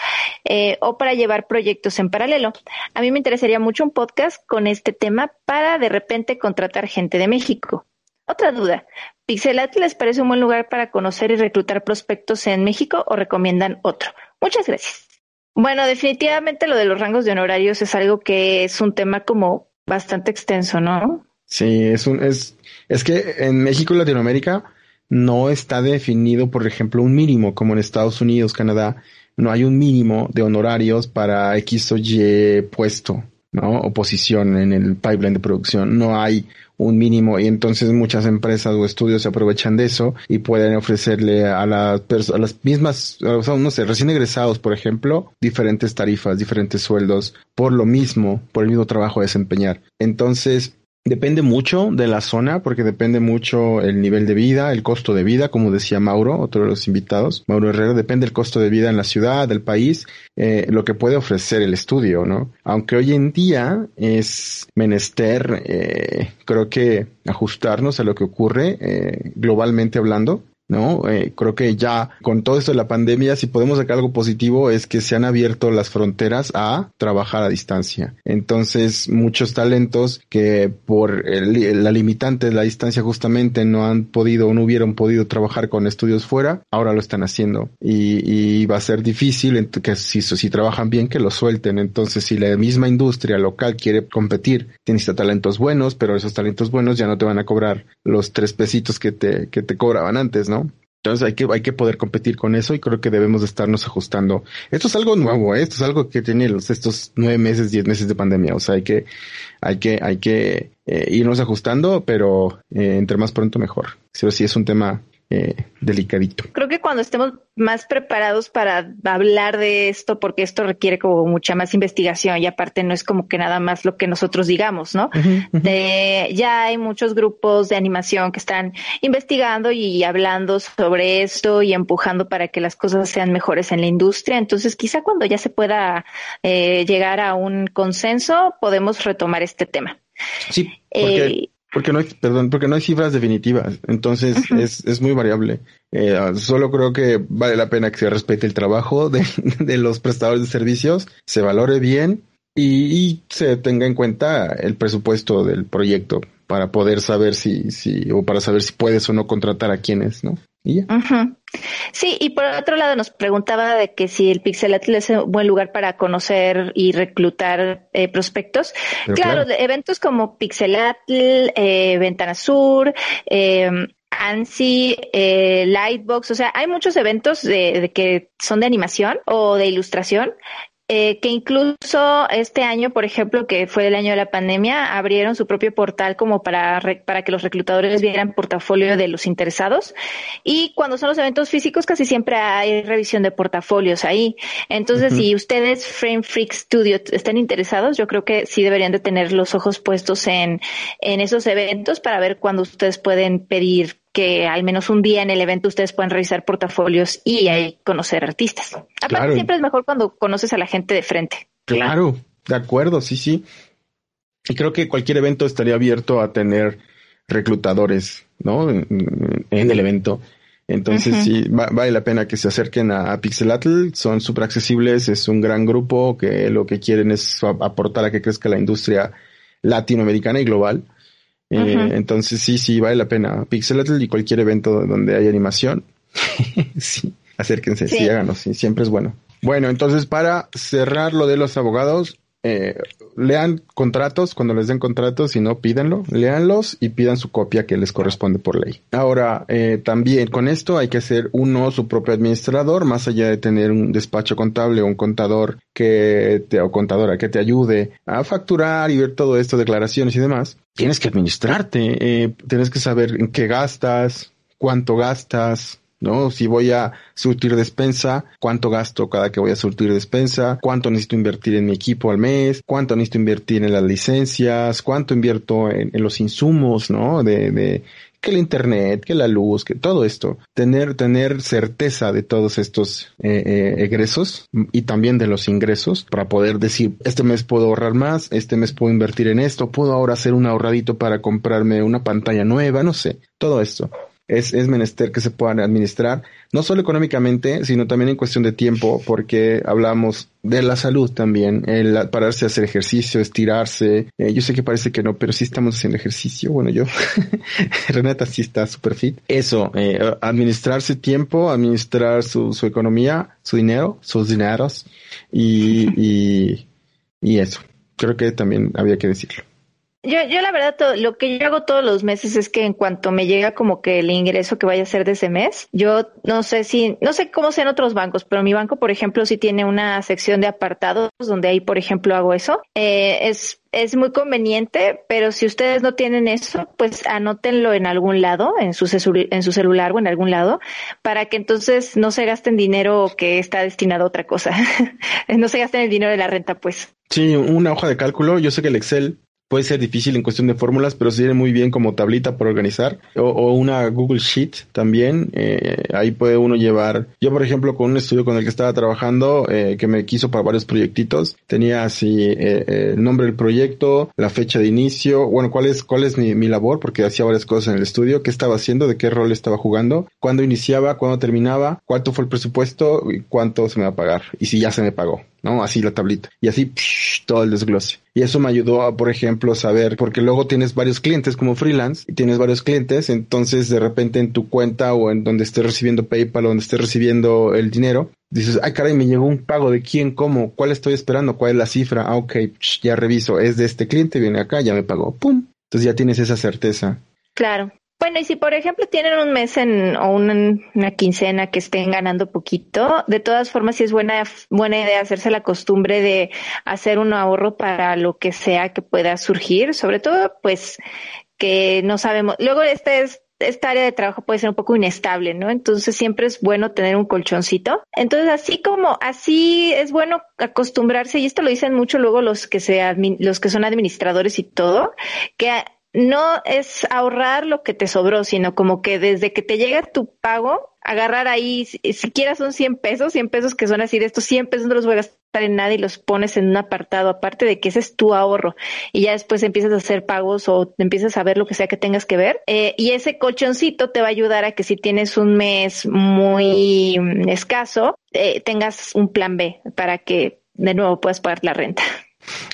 eh, o para llevar proyectos en paralelo. A mí me interesaría mucho un podcast con este tema para de repente contratar gente de México. Otra duda, ¿Pixelat les parece un buen lugar para conocer y reclutar prospectos en México o recomiendan otro? Muchas gracias. Bueno, definitivamente lo de los rangos de honorarios es algo que es un tema como bastante extenso, ¿no? Sí, es un, es, es que en México y Latinoamérica no está definido, por ejemplo, un mínimo, como en Estados Unidos, Canadá, no hay un mínimo de honorarios para X o Y puesto, ¿no? O posición en el pipeline de producción. No hay un mínimo y entonces muchas empresas o estudios se aprovechan de eso y pueden ofrecerle a las, a las mismas, o sea, no sé, recién egresados, por ejemplo, diferentes tarifas, diferentes sueldos por lo mismo, por el mismo trabajo a desempeñar. Entonces, Depende mucho de la zona, porque depende mucho el nivel de vida, el costo de vida, como decía Mauro, otro de los invitados. Mauro Herrera, depende el costo de vida en la ciudad, del país, eh, lo que puede ofrecer el estudio, ¿no? Aunque hoy en día es menester, eh, creo que ajustarnos a lo que ocurre eh, globalmente hablando ¿no? Eh, creo que ya con todo esto de la pandemia, si podemos sacar algo positivo, es que se han abierto las fronteras a trabajar a distancia. Entonces, muchos talentos que por la limitante de la distancia justamente no han podido o no hubieran podido trabajar con estudios fuera, ahora lo están haciendo. Y, va a ser difícil que si, si trabajan bien, que lo suelten. Entonces, si la misma industria local quiere competir, tienes talentos buenos, pero esos talentos buenos ya no te van a cobrar los tres pesitos que te, que te cobraban antes, ¿no? Entonces hay que, hay que poder competir con eso y creo que debemos de estarnos ajustando. Esto es algo nuevo, ¿eh? esto es algo que tiene los, estos nueve meses, diez meses de pandemia. O sea, hay que, hay que, hay que eh, irnos ajustando, pero eh, entre más pronto mejor. Pero sí es un tema eh, delicadito. Creo que cuando estemos más preparados para hablar de esto, porque esto requiere como mucha más investigación y aparte no es como que nada más lo que nosotros digamos, ¿no? De, ya hay muchos grupos de animación que están investigando y hablando sobre esto y empujando para que las cosas sean mejores en la industria. Entonces, quizá cuando ya se pueda eh, llegar a un consenso, podemos retomar este tema. Sí, porque eh, porque no hay, perdón, porque no hay cifras definitivas, entonces es, es muy variable. Eh, solo creo que vale la pena que se respete el trabajo de, de los prestadores de servicios, se valore bien y, y, se tenga en cuenta el presupuesto del proyecto para poder saber si, si, o para saber si puedes o no contratar a quienes, ¿no? Y Sí, y por otro lado nos preguntaba de que si el Pixelatl es un buen lugar para conocer y reclutar eh, prospectos. Claro, eventos como Pixelatl, eh, Ventana Sur, eh, ANSI, eh, Lightbox, o sea, hay muchos eventos de, de, que son de animación o de ilustración eh, que incluso este año, por ejemplo, que fue el año de la pandemia, abrieron su propio portal como para, para que los reclutadores vieran portafolio de los interesados. Y cuando son los eventos físicos, casi siempre hay revisión de portafolios ahí. Entonces, si ustedes, Frame Freak Studio, están interesados, yo creo que sí deberían de tener los ojos puestos en, en esos eventos para ver cuándo ustedes pueden pedir que al menos un día en el evento ustedes puedan revisar portafolios y ahí conocer artistas. Aparte, siempre es mejor cuando conoces a la gente de frente. Claro, de acuerdo, sí, sí. Y creo que cualquier evento estaría abierto a tener reclutadores, ¿no? En, el evento. Entonces sí, vale la pena que se acerquen a, Pixelatl, son súper accesibles, es un gran grupo que lo que quieren es aportar a que crezca la industria latinoamericana y global. Eh, entonces sí, sí, vale la pena. Pixelatl y cualquier evento donde haya animación, sí, acérquense, sí, háganos, sí, siempre es bueno. Bueno, entonces para cerrar lo de los abogados, eh, lean contratos cuando les den contratos, si no pídanlo, leanlos y pidan su copia que les corresponde por ley. Ahora, eh, también con esto hay que hacer uno su propio administrador, más allá de tener un despacho contable o un contador que te, o contadora que te ayude a facturar y ver todo esto, declaraciones y demás. Tienes que administrarte, eh, tienes que saber en qué gastas, cuánto gastas, ¿no? Si voy a surtir despensa, cuánto gasto cada que voy a surtir despensa, cuánto necesito invertir en mi equipo al mes, cuánto necesito invertir en las licencias, cuánto invierto en, los insumos, ¿no? De, de que el internet, que la luz, que todo esto, tener, tener certeza de todos estos eh, eh, egresos y también de los ingresos para poder decir, este mes puedo ahorrar más, este mes puedo invertir en esto, puedo ahora hacer un ahorradito para comprarme una pantalla nueva, no sé, todo esto es, es menester que se puedan administrar, no solo económicamente, sino también en cuestión de tiempo, porque hablamos de la salud también, el pararse a hacer ejercicio, estirarse. Eh, yo sé que parece que no, pero sí estamos haciendo ejercicio. Bueno, yo, Renata sí está super fit. Eso, eh, administrarse tiempo, administrar su, su economía, su dinero, sus dineros y, y, y eso. Creo que también había que decirlo. Yo, yo la verdad, lo que yo hago todos los meses es que en cuanto me llega como que el ingreso que vaya a ser de ese mes, yo no sé si, no sé cómo sean otros bancos, pero mi banco, por ejemplo, sí tiene una sección de apartados donde ahí, por ejemplo, hago eso. Eh, es es muy conveniente, pero si ustedes no tienen eso, pues anótenlo en algún lado, en su, en su celular o en algún lado, para que entonces no se gasten dinero que está destinado a otra cosa. no se gasten el dinero de la renta, pues. Sí, una hoja de cálculo. Yo sé que el Excel puede ser difícil en cuestión de fórmulas, pero sirve muy bien como tablita para organizar. O, una Google Sheet también. Eh, ahí puede uno llevar. Yo, por ejemplo, con un estudio con el que estaba trabajando, eh, que me quiso para varios proyectitos, tenía así eh, el nombre del proyecto, la fecha de inicio, bueno, cuál es, cuál es mi, mi labor, porque hacía varias cosas en el estudio, qué estaba haciendo, de qué rol estaba jugando, cuándo iniciaba, cuándo terminaba, cuánto fue el presupuesto y cuánto se me va a pagar. Y si ya se me pagó. ¿No? Así la tablita. Y así todo el desglose. Y eso me ayudó a, por ejemplo, saber, porque luego tienes varios clientes como freelance y tienes varios clientes, entonces de repente en tu cuenta o en donde estés recibiendo PayPal o donde estés recibiendo el dinero, dices, ay caray, me llegó un pago de quién, cómo, cuál estoy esperando, cuál es la cifra, ah, ok, ya reviso, es de este cliente, viene acá, ya me pagó, pum. Entonces ya tienes esa certeza. Claro. Bueno, y si por ejemplo tienen un mes en, o una, quincena que estén ganando poquito, de todas formas sí es buena, buena idea hacerse la costumbre de hacer un ahorro para lo que sea que pueda surgir, sobre todo pues que no sabemos. Luego este es esta área de trabajo puede ser un poco inestable, ¿no? Entonces siempre es bueno tener un colchoncito. Entonces así como así es bueno acostumbrarse y esto lo dicen mucho luego los que se los que son administradores y todo, que no es ahorrar lo que te sobró, sino como que desde que te llega tu pago, agarrar ahí, siquiera son 100 pesos, 100 pesos que son así de estos 100 pesos no los voy a gastar en nada y los pones en un apartado, aparte de que ese es tu ahorro y ya después empiezas a hacer pagos o empiezas a ver lo que sea que tengas que ver. Eh, y ese colchoncito te va a ayudar a que si tienes un mes muy escaso, eh, tengas un plan B para que de nuevo puedas pagar la renta.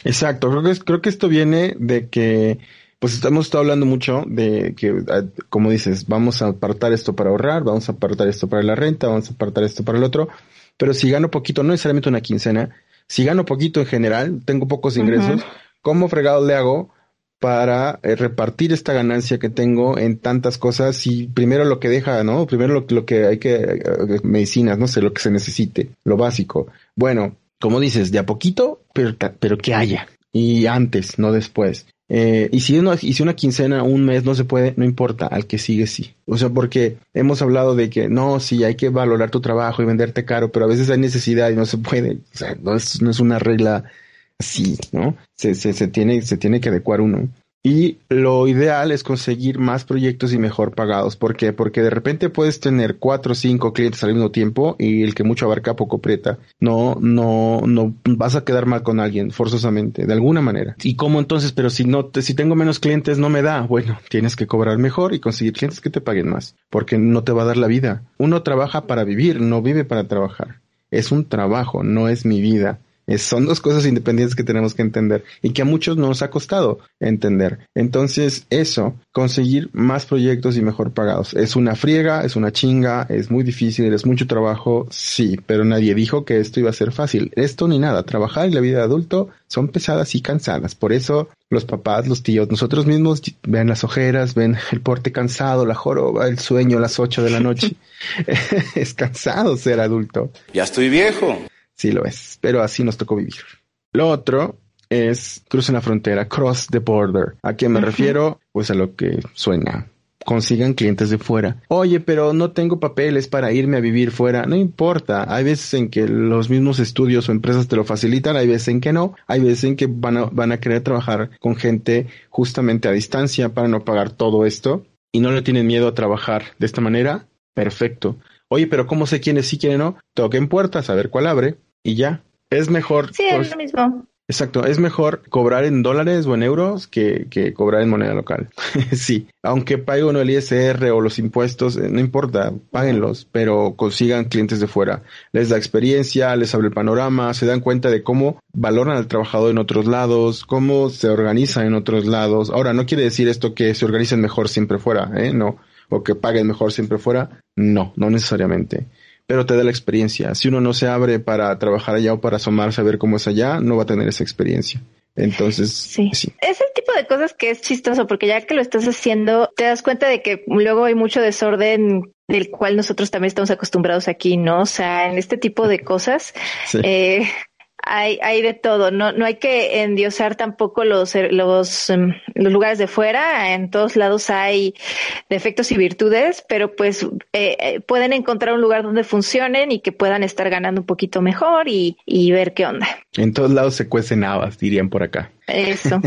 Exacto, creo que, creo que esto viene de que pues estamos estado hablando mucho de que, ah, como dices, vamos a apartar esto para ahorrar, vamos a apartar esto para la renta, vamos a apartar esto para el otro, pero si gano poquito, no necesariamente una quincena, si gano poquito en general, tengo pocos ingresos, ¿cómo fregado le hago para eh, repartir esta ganancia que tengo en tantas cosas y primero lo que deja, ¿no? Primero lo, lo que hay que, eh, medicinas, no sé, lo que se necesite, lo básico. Bueno, como dices, de a poquito, pero, pero que haya. Y antes, no después. Eh, y si una, y si una quincena, un mes no se puede, no importa, al que sigue sí. O sea, porque hemos hablado de que no, sí, hay que valorar tu trabajo y venderte caro, pero a veces hay necesidad y no se puede. O sea, no es, no es una regla así, ¿no? Se, se, se, tiene, se tiene que adecuar uno. Y lo ideal es conseguir más proyectos y mejor pagados. ¿Por qué? Porque de repente puedes tener cuatro o cinco clientes al mismo tiempo y el que mucho abarca poco aprieta. No, no, no vas a quedar mal con alguien forzosamente, de alguna manera. ¿Y cómo entonces? Pero si no, te, si tengo menos clientes no me da. Bueno, tienes que cobrar mejor y conseguir clientes que te paguen más, porque no te va a dar la vida. Uno trabaja para vivir, no vive para trabajar. Es un trabajo, no es mi vida son dos cosas independientes que tenemos que entender y que a muchos nos ha costado entender. Entonces, eso, conseguir más proyectos y mejor pagados. Es una friega, es una chinga, es muy difícil, es mucho trabajo, sí, pero nadie dijo que esto iba a ser fácil. Esto ni nada. Trabajar y la vida de adulto son pesadas y cansadas. Por eso los papás, los tíos, nosotros mismos ven las ojeras, ven el porte cansado, la joroba, el sueño a las ocho de la noche. es cansado ser adulto. Ya estoy viejo. Sí lo es, pero así nos tocó vivir. Lo otro es crucen la frontera, cross the border. ¿A qué me refiero? Pues a lo que suena. Consigan clientes de fuera. Oye, pero no tengo papeles para irme a vivir fuera. No importa. Hay veces en que los mismos estudios o empresas te lo facilitan, hay veces en que no. Hay veces en que van a, van a querer trabajar con gente justamente a distancia para no pagar todo esto y no le tienen miedo a trabajar de esta manera. Perfecto. Oye, pero ¿cómo sé quiénes sí, quiénes no? Toquen puertas, a ver cuál abre y ya. Es mejor. Sí, es lo mismo. Exacto, es mejor cobrar en dólares o en euros que, que cobrar en moneda local. sí, aunque pague uno el ISR o los impuestos, eh, no importa, páguenlos, pero consigan clientes de fuera. Les da experiencia, les abre el panorama, se dan cuenta de cómo valoran al trabajador en otros lados, cómo se organizan en otros lados. Ahora, no quiere decir esto que se organicen mejor siempre fuera, ¿eh? No, o que paguen mejor siempre fuera. No, no necesariamente pero te da la experiencia. Si uno no se abre para trabajar allá o para asomarse a ver cómo es allá, no va a tener esa experiencia. Entonces, sí. Es el tipo de cosas que es chistoso porque ya que lo estás haciendo, te das cuenta de que luego hay mucho desorden del cual nosotros también estamos acostumbrados aquí, ¿no? O sea, en este tipo de cosas, eh, hay, hay de todo, no, no hay que endiosar tampoco los, los, em, los lugares de fuera, en todos lados hay defectos y virtudes, pero pues eh, eh, pueden encontrar un lugar donde funcionen y que puedan estar ganando un poquito mejor y, y ver qué onda. En todos lados se cuecen habas, dirían por acá. Eso.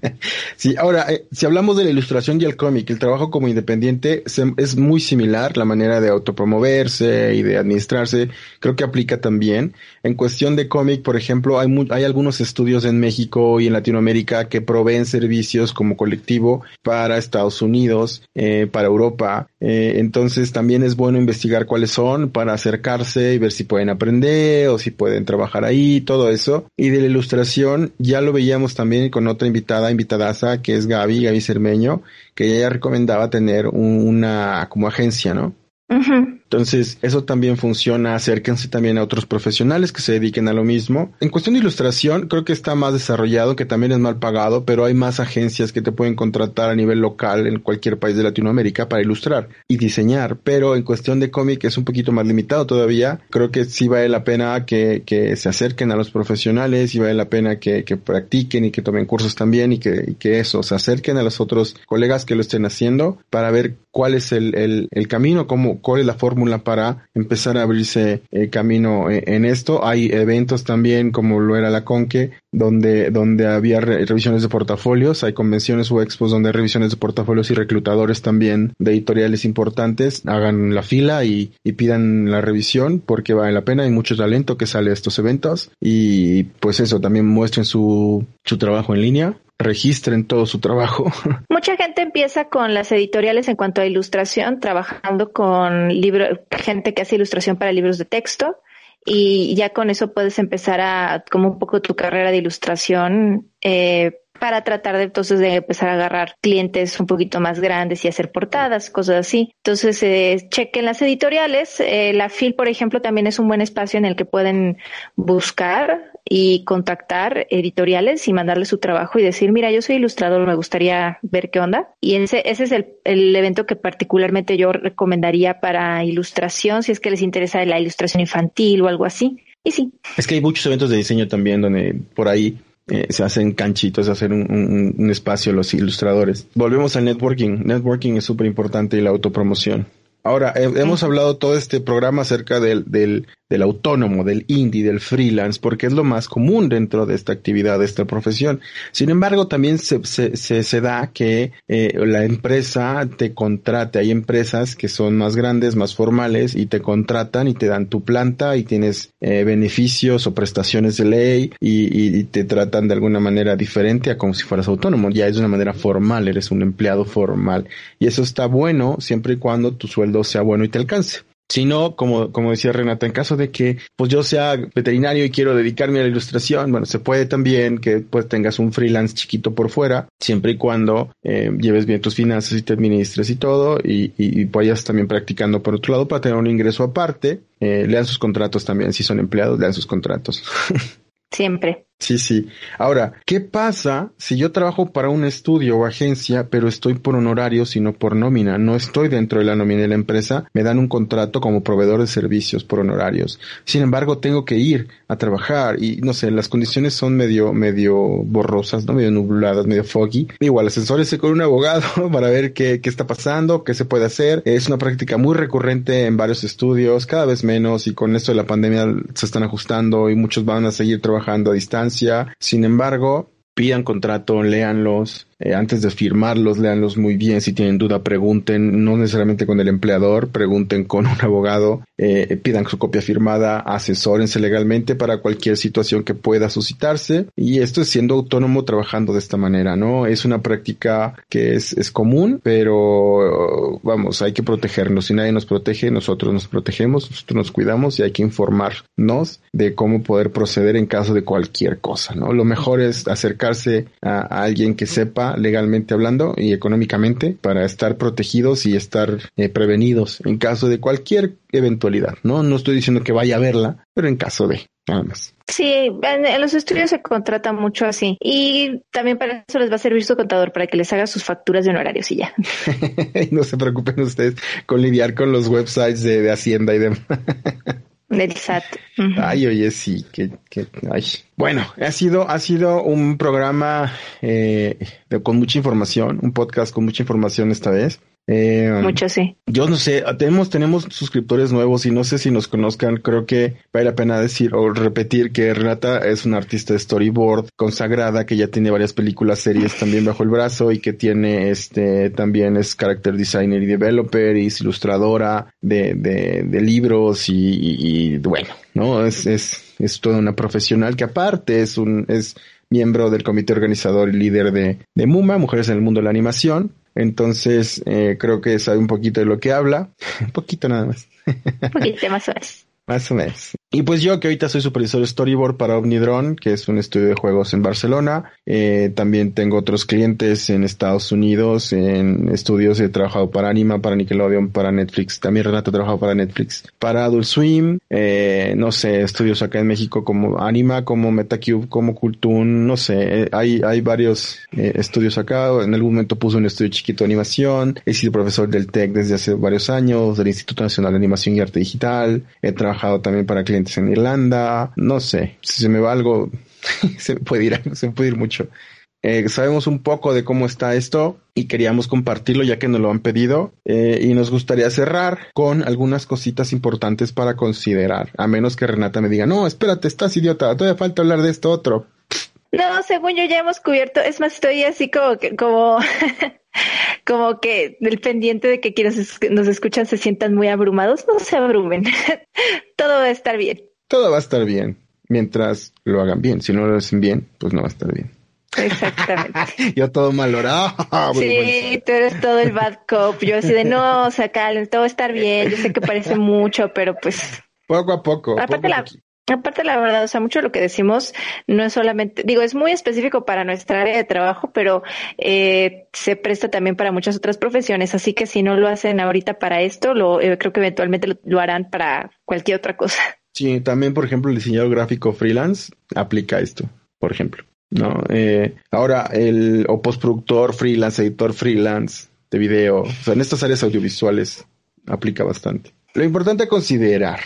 sí, ahora, eh, si hablamos de la ilustración y el cómic, el trabajo como independiente es muy similar, la manera de autopromoverse y de administrarse, creo que aplica también. En cuestión de cómic, por ejemplo, hay, hay algunos estudios en México y en Latinoamérica que proveen servicios como colectivo para Estados Unidos, eh, para Europa. Eh, entonces también es bueno investigar cuáles son para acercarse y ver si pueden aprender o si pueden trabajar ahí, todo eso. Y de la ilustración ya lo veíamos también con otra invitada, invitadaza, que es Gaby, Gaby Cermeño, que ella recomendaba tener una como agencia, ¿no? Entonces, eso también funciona. Acérquense también a otros profesionales que se dediquen a lo mismo. En cuestión de ilustración, creo que está más desarrollado, que también es mal pagado, pero hay más agencias que te pueden contratar a nivel local en cualquier país de Latinoamérica para ilustrar y diseñar. Pero en cuestión de cómic es un poquito más limitado todavía. Creo que sí vale la pena que, que se acerquen a los profesionales y vale la pena que, que practiquen y que tomen cursos también y que, que eso, se acerquen a los otros colegas que lo estén haciendo para ver cuál es el, el, el camino, cómo, cuál es la fórmula para empezar a abrirse el camino eh, en esto. Hay eventos también como lo era la Conque, donde, donde había revisiones de portafolios, hay convenciones o expos donde hay revisiones de portafolios y reclutadores también de editoriales importantes. Hagan la fila y, y pidan la revisión porque vale la pena, hay mucho talento que sale de estos eventos y pues eso, también muestren su, su trabajo en línea registren todo su trabajo. Mucha gente empieza con las editoriales en cuanto a ilustración, trabajando con libros, gente que hace ilustración para libros de texto y ya con eso puedes empezar a como un poco tu carrera de ilustración eh, para tratar de entonces de empezar a agarrar clientes un poquito más grandes y hacer portadas, cosas así. Entonces, eh, chequen las editoriales. Eh, la FIL, por ejemplo, también es un buen espacio en el que pueden buscar y contactar editoriales y mandarle su trabajo y decir, mira, yo soy ilustrador, me gustaría ver qué onda. Y ese, ese es el, el evento que particularmente yo recomendaría para ilustración, si es que les interesa la ilustración infantil o algo así. Y sí. Es que hay muchos eventos de diseño también donde por ahí eh, se hacen canchitos, hacer un, un, un, espacio los ilustradores. Volvemos al networking. Networking es súper importante y la autopromoción. Ahora, hemos hablado todo este programa acerca del, del, del autónomo, del indie, del freelance, porque es lo más común dentro de esta actividad, de esta profesión. Sin embargo, también se, se, se, da que eh, la empresa te contrate. Hay empresas que son más grandes, más formales y te contratan y te dan tu planta y tienes eh, beneficios o prestaciones de ley y, y, te tratan de alguna manera diferente a como si fueras autónomo. Ya es de una manera formal, eres un empleado formal. Y eso está bueno siempre y cuando tu sueldo sea bueno y te alcance. Si no, como, como decía Renata, en caso de que pues yo sea veterinario y quiero dedicarme a la ilustración, bueno, se puede también que pues tengas un freelance chiquito por fuera, siempre y cuando eh, lleves bien tus finanzas y te administres y todo, y, vayas también practicando por otro lado para tener un ingreso aparte. Eh, lean sus contratos también, si son empleados, lean sus contratos. Siempre. Sí, sí. Ahora, ¿qué pasa si yo trabajo para un estudio o agencia, pero estoy por honorario, sino por nómina? No estoy dentro de la nómina de la empresa, me dan un contrato como proveedor de servicios por honorarios. Sin embargo, tengo que ir a trabajar y no sé, las condiciones son medio, medio borrosas, ¿no? Medio nubladas, medio foggy. Igual, asesórese con un abogado para ver qué, qué está pasando, qué se puede hacer. Es una práctica muy recurrente en varios estudios, cada vez menos y con esto de la pandemia se están ajustando y muchos van a seguir trabajando a distancia sin embargo, pidan contrato, léanlos, eh, antes de firmarlos, léanlos muy bien. Si tienen duda, pregunten, no necesariamente con el empleador, pregunten con un abogado, eh, pidan su copia firmada, asesórense legalmente para cualquier situación que pueda suscitarse. Y esto es siendo autónomo trabajando de esta manera, ¿no? Es una práctica que es, es común, pero vamos, hay que protegernos. Si nadie nos protege, nosotros nos protegemos, nosotros nos cuidamos y hay que informarnos de cómo poder proceder en caso de cualquier cosa, ¿no? Lo mejor es acercarse a alguien que sepa legalmente hablando y económicamente para estar protegidos y estar eh, prevenidos en caso de cualquier eventualidad, ¿no? No estoy diciendo que vaya a verla, pero en caso de, nada más. Sí, en, los estudios se contrata mucho así. Y también para eso les va a servir su contador, para que les haga sus facturas de honorarios y ya. no se preocupen ustedes con lidiar con los websites de, de Hacienda y demás. Del SAT. Ay, oye, sí, que, que, ay. Bueno, ha sido, ha sido un programa eh, con mucha información, un podcast con mucha información esta vez. Eh, sí. Yo no sé, tenemos, tenemos suscriptores nuevos y no sé si nos conozcan. Creo que vale la pena decir o repetir que Renata es una artista de storyboard consagrada que ya tiene varias películas, series también bajo el brazo y que tiene este también es character designer y developer y es ilustradora de, de, de libros y, y, bueno, no es, es, es toda una profesional que aparte es un, es miembro del comité organizador y líder de, de MUMA, Mujeres en el Mundo de la Animación entonces, eh, creo que sabe un poquito de lo que habla. un poquito nada más. un poquito más o menos. Más o menos. Y pues yo que ahorita soy supervisor storyboard para Omnidron, que es un estudio de juegos en Barcelona. Eh, también tengo otros clientes en Estados Unidos, en estudios he trabajado para Anima, para Nickelodeon, para Netflix. También Renato ha trabajado para Netflix. Para Adult Swim, eh, no sé, estudios acá en México como Anima, como Metacube, como Cultoon, no sé, eh, hay, hay varios eh, estudios acá. En algún momento puse un estudio chiquito de animación. He sido profesor del TEC desde hace varios años, del Instituto Nacional de Animación y Arte Digital. He trabajado también para clientes en Irlanda, no sé, si se me va algo, se me puede ir, se me puede ir mucho. Eh, sabemos un poco de cómo está esto y queríamos compartirlo ya que nos lo han pedido eh, y nos gustaría cerrar con algunas cositas importantes para considerar, a menos que Renata me diga, no, espérate, estás idiota, todavía falta hablar de esto otro. No, según yo ya hemos cubierto, es más, estoy así como que, como, como que del pendiente de que quienes nos escuchan se sientan muy abrumados, no se abrumen, todo va a estar bien. Todo va a estar bien, mientras lo hagan bien, si no lo hacen bien, pues no va a estar bien. Exactamente. yo todo malorado. sí, tú eres todo el bad cop. Yo así de no, o sea, todo va a estar bien. Yo sé que parece mucho, pero pues. Poco a poco. Aparte, la, Aparte, la verdad, o sea, mucho de lo que decimos no es solamente, digo, es muy específico para nuestra área de trabajo, pero eh, se presta también para muchas otras profesiones. Así que si no lo hacen ahorita para esto, lo eh, creo que eventualmente lo, harán para cualquier otra cosa. Sí, también, por ejemplo, el diseñador gráfico freelance aplica esto, por ejemplo. No, eh, ahora el o postproductor freelance, editor freelance de video, o sea, en estas áreas audiovisuales aplica bastante. Lo importante a considerar,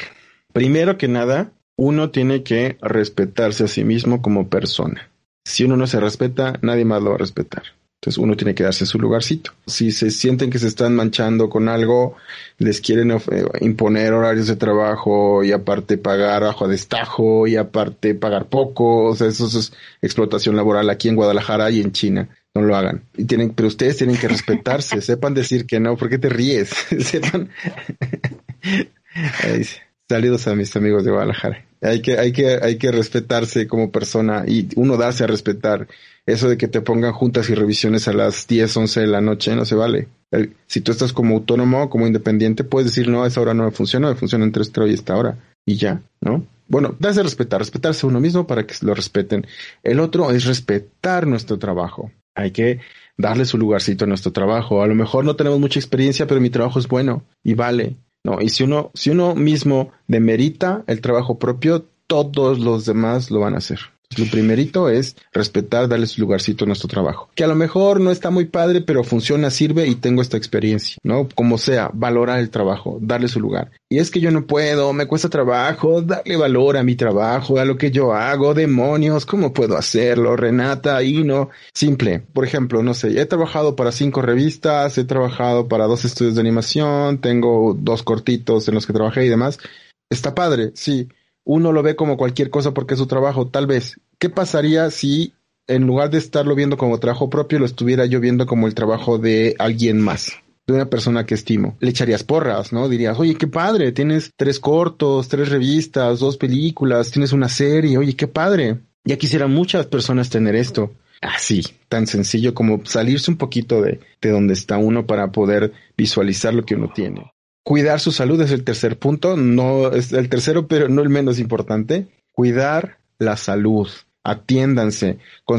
primero que nada, uno tiene que respetarse a sí mismo como persona. Si uno no se respeta, nadie más lo va a respetar. Entonces uno tiene que darse su lugarcito. Si se sienten que se están manchando con algo, les quieren eh, imponer horarios de trabajo y aparte pagar bajo destajo y aparte pagar poco, o sea, eso es explotación laboral aquí en Guadalajara y en China. No lo hagan. Y tienen, pero ustedes tienen que respetarse, sepan decir que no, ¿por qué te ríes? sepan. Saludos a mis amigos de Guadalajara. Hay que, hay que, hay que respetarse como persona y uno darse a respetar. Eso de que te pongan juntas y revisiones a las 10, 11 de la noche no se vale. si tú estás como autónomo, como independiente, puedes decir, no, esa hora no me funciona, me funciona entre esta hora y esta hora. Y ya, ¿no? Bueno, darse a respetar, respetarse uno mismo para que lo respeten. El otro es respetar nuestro trabajo. Hay que darle su lugarcito a nuestro trabajo. A lo mejor no tenemos mucha experiencia, pero mi trabajo es bueno y vale. No, y si uno, si uno mismo demerita el trabajo propio, todos los demás lo van a hacer. Lo primerito es respetar, darle su lugarcito a nuestro trabajo. Que a lo mejor no está muy padre, pero funciona, sirve y tengo esta experiencia, ¿no? Como sea, valorar el trabajo, darle su lugar. Y es que yo no puedo, me cuesta trabajo, darle valor a mi trabajo, a lo que yo hago, demonios, ¿cómo puedo hacerlo? Renata, ahí no. Simple. Por ejemplo, no sé, he trabajado para cinco revistas, he trabajado para dos estudios de animación, tengo dos cortitos en los que trabajé y demás. Está padre, sí uno lo ve como cualquier cosa porque es su trabajo, tal vez. ¿Qué pasaría si en lugar de estarlo viendo como trabajo propio, lo estuviera yo viendo como el trabajo de alguien más? de una persona que estimo. Le echarías porras, ¿no? Dirías, oye, qué padre, tienes tres cortos, tres revistas, dos películas, tienes una serie, oye, qué padre. Ya quisieran muchas personas tener esto. Así, tan sencillo como salirse un poquito de, de donde está uno para poder visualizar lo que uno tiene. Cuidar su salud es el tercer punto, no es el tercero, pero no el menos importante. Cuidar la salud. Atiéndanse,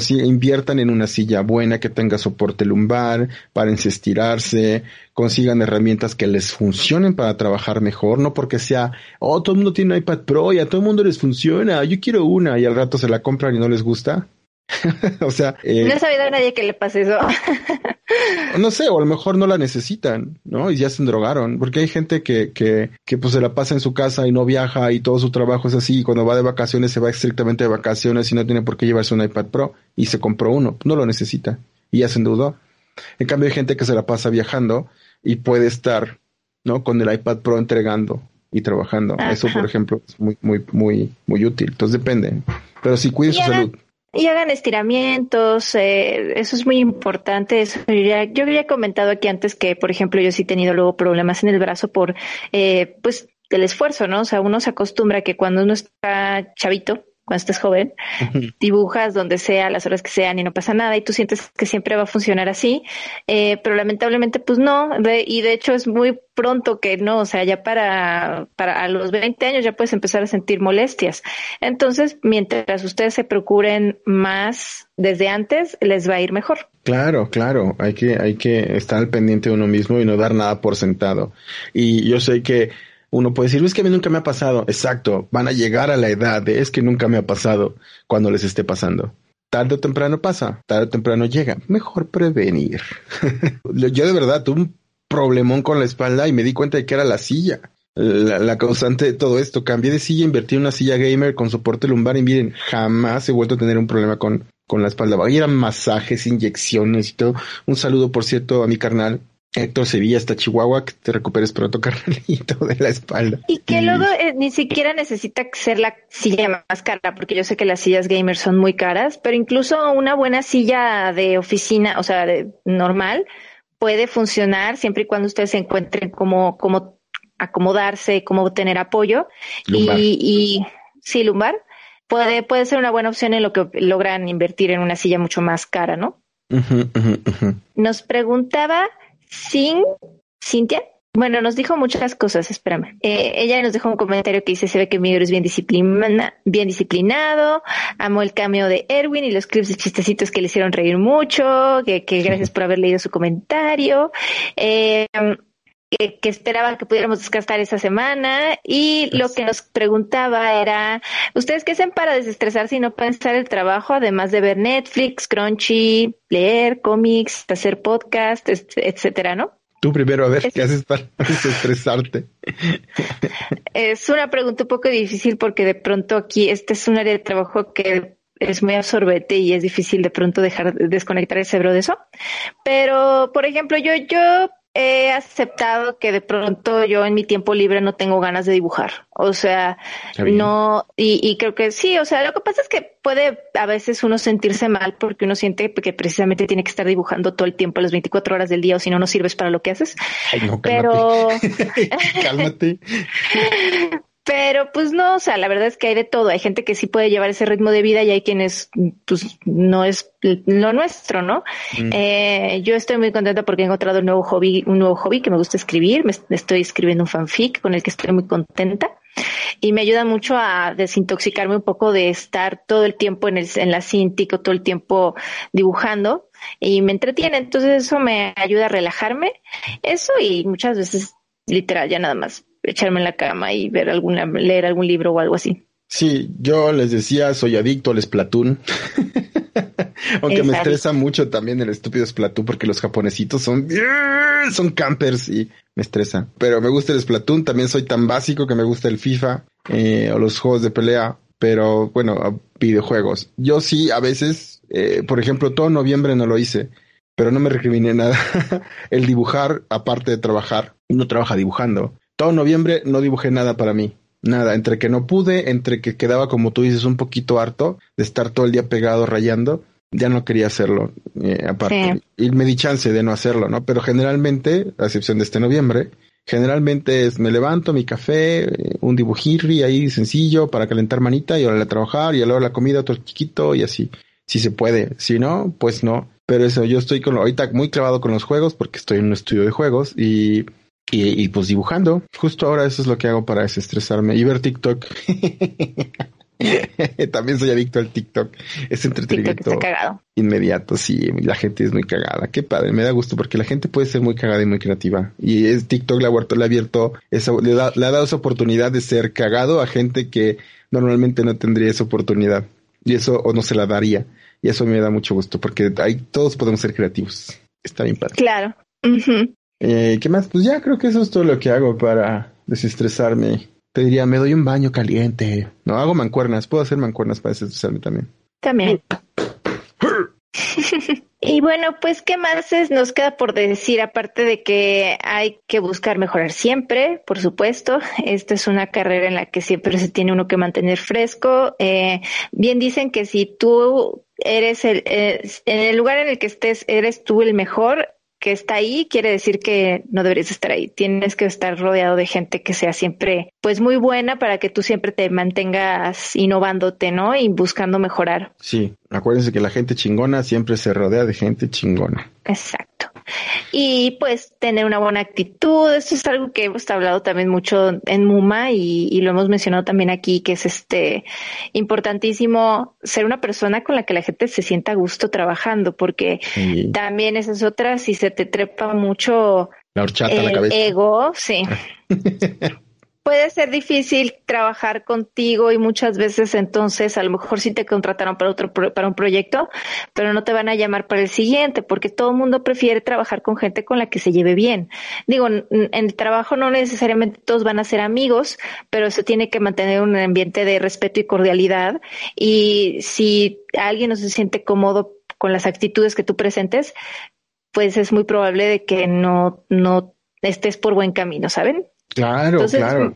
inviertan en una silla buena que tenga soporte lumbar, para estirarse, consigan herramientas que les funcionen para trabajar mejor, no porque sea, oh, todo el mundo tiene un iPad Pro y a todo el mundo les funciona, yo quiero una y al rato se la compran y no les gusta. o sea, eh, no he sabido a nadie que le pase eso. no sé, o a lo mejor no la necesitan, ¿no? Y ya se drogaron, porque hay gente que, que, que pues se la pasa en su casa y no viaja y todo su trabajo es así, y cuando va de vacaciones se va estrictamente de vacaciones y no tiene por qué llevarse un iPad Pro y se compró uno, no lo necesita y ya se endeudó. En cambio hay gente que se la pasa viajando y puede estar, ¿no? Con el iPad Pro entregando y trabajando. Eso, por ejemplo, es muy, muy, muy, muy útil. Entonces depende. Pero sí, cuide su salud. Y hagan estiramientos, eh, eso es muy importante. Eso ya, yo había comentado aquí antes que, por ejemplo, yo sí he tenido luego problemas en el brazo por, eh, pues, el esfuerzo, ¿no? O sea, uno se acostumbra que cuando uno está chavito, cuando estés joven, dibujas donde sea, las horas que sean y no pasa nada y tú sientes que siempre va a funcionar así, eh, pero lamentablemente pues no, y de hecho es muy pronto que no, o sea, ya para, para a los 20 años ya puedes empezar a sentir molestias. Entonces, mientras ustedes se procuren más desde antes, les va a ir mejor. Claro, claro, hay que, hay que estar al pendiente de uno mismo y no dar nada por sentado. Y yo sé que uno puede decir, es que a mí nunca me ha pasado. Exacto, van a llegar a la edad de es que nunca me ha pasado cuando les esté pasando. Tarde o temprano pasa, tarde o temprano llega. Mejor prevenir. Yo de verdad tuve un problemón con la espalda y me di cuenta de que era la silla. La, causante de todo esto. Cambié de silla, invertí en una silla gamer con soporte lumbar y miren, jamás he vuelto a tener un problema con, con la espalda. Y eran masajes, inyecciones y todo. Un saludo, por cierto, a mi carnal, Héctor Sevilla hasta Chihuahua, que te recuperes pronto, carnalito, de la espalda. Y que luego eh, ni siquiera necesita ser la silla más cara, porque yo sé que las sillas gamers son muy caras, pero incluso una buena silla de oficina, o sea, de, normal, puede funcionar siempre y cuando ustedes se encuentren cómo, cómo acomodarse, cómo tener apoyo. Y, y sí, lumbar puede, puede ser una buena opción en lo que logran invertir en una silla mucho más cara, ¿no? Nos preguntaba sin Cintia. Bueno, nos dijo muchas cosas, espérame. Eh, ella nos dejó un comentario que dice, se ve que Miguel es bien, disciplina, bien disciplinado, amó el cambio de Erwin y los clips de chistecitos que le hicieron reír mucho, que, gracias por haber leído su comentario. Eh, que, esperaba que pudiéramos descansar esa semana y lo que nos preguntaba era, ¿ustedes qué hacen para desestresarse y no pensar el trabajo, además de ver Netflix, Crunchy, leer cómics, hacer podcast, etcétera, ¿no? Tú primero, a ver, ¿qué haces para desestresarte? Es una pregunta un poco difícil porque de pronto aquí este es un área de trabajo que es muy absorbente y es difícil de pronto dejar desconectar el cerebro de eso. Pero, por ejemplo, yo, yo he aceptado que de pronto yo en mi tiempo libre no tengo ganas de dibujar. O sea, no, y, y, creo que sí, o sea, lo que pasa es que puede a veces uno sentirse mal porque uno siente que precisamente tiene que estar dibujando todo el tiempo, las 24 horas del día, o si no, no sirves para lo que haces. Ay, no, cálmate. Pero. cálmate. Pero pues no, o sea, la verdad es que hay de todo. Hay gente que sí puede llevar ese ritmo de vida y hay quienes pues no es lo nuestro, ¿no? Mm. Eh, yo estoy muy contenta porque he encontrado un nuevo hobby, un nuevo hobby que me gusta escribir. Me estoy escribiendo un fanfic con el que estoy muy contenta y me ayuda mucho a desintoxicarme un poco de estar todo el tiempo en, el, en la Cintiq o todo el tiempo dibujando y me entretiene. Entonces eso me ayuda a relajarme. Eso y muchas veces literal ya nada más echarme en la cama y ver alguna, leer algún libro o algo así. Sí, yo les decía, soy adicto al Splatoon. Aunque me estresa mucho también el estúpido Splatoon porque los japonesitos son, son campers y me estresa. Pero me gusta el Splatoon, también soy tan básico que me gusta el FIFA eh, o los juegos de pelea, pero bueno, videojuegos. Yo sí, a veces, eh, por ejemplo, todo noviembre no lo hice, pero no me recriminé nada. el dibujar, aparte de trabajar, uno trabaja dibujando todo noviembre no dibujé nada para mí. Nada, entre que no pude, entre que quedaba, como tú dices, un poquito harto de estar todo el día pegado rayando, ya no quería hacerlo. Eh, aparte, y me di chance de no hacerlo, ¿no? Pero generalmente, a excepción de este noviembre, generalmente es me levanto, mi café, eh, un dibujirri ahí sencillo para calentar manita y ahora a trabajar y hora la comida otro chiquito y así. Si se puede, si no, pues no. Pero eso, yo estoy con ahorita muy clavado con los juegos porque estoy en un estudio de juegos y y, pues dibujando. Justo ahora eso es lo que hago para desestresarme y ver TikTok. También soy adicto al TikTok. Es entretenimiento inmediato, sí. La gente es muy cagada. Qué padre, me da gusto porque la gente puede ser muy cagada y muy creativa. Y es TikTok le ha, le ha abierto, esa, le, le ha dado esa oportunidad de ser cagado a gente que normalmente no tendría esa oportunidad. Y eso o no se la daría. Y eso me da mucho gusto porque ahí todos podemos ser creativos. Está bien padre. Claro. Eh, ¿Qué más? Pues ya creo que eso es todo lo que hago para desestresarme. Te diría, me doy un baño caliente. No, hago mancuernas. Puedo hacer mancuernas para desestresarme también. También. y bueno, pues, ¿qué más es, nos queda por decir? Aparte de que hay que buscar mejorar siempre, por supuesto. Esta es una carrera en la que siempre se tiene uno que mantener fresco. Eh, bien dicen que si tú eres el, eh, en el lugar en el que estés, eres tú el mejor, que está ahí quiere decir que no deberías estar ahí. Tienes que estar rodeado de gente que sea siempre, pues muy buena para que tú siempre te mantengas innovándote, ¿no? Y buscando mejorar. Sí, acuérdense que la gente chingona siempre se rodea de gente chingona. Exacto. Y pues tener una buena actitud, esto es algo que hemos hablado también mucho en Muma y, lo hemos mencionado también aquí, que es este importantísimo ser una persona con la que la gente se sienta a gusto trabajando, porque también esa es otra, si se te trepa mucho la horchata la cabeza. ego, sí. puede ser difícil trabajar contigo y muchas veces entonces a lo mejor sí te contrataron para otro para un proyecto, pero no te van a llamar para el siguiente porque todo el mundo prefiere trabajar con gente con la que se lleve bien. Digo, en el trabajo no necesariamente todos van a ser amigos, pero se tiene que mantener un ambiente de respeto y cordialidad y si alguien no se siente cómodo con las actitudes que tú presentes, pues es muy probable de que no no estés por buen camino, ¿saben? Claro, claro.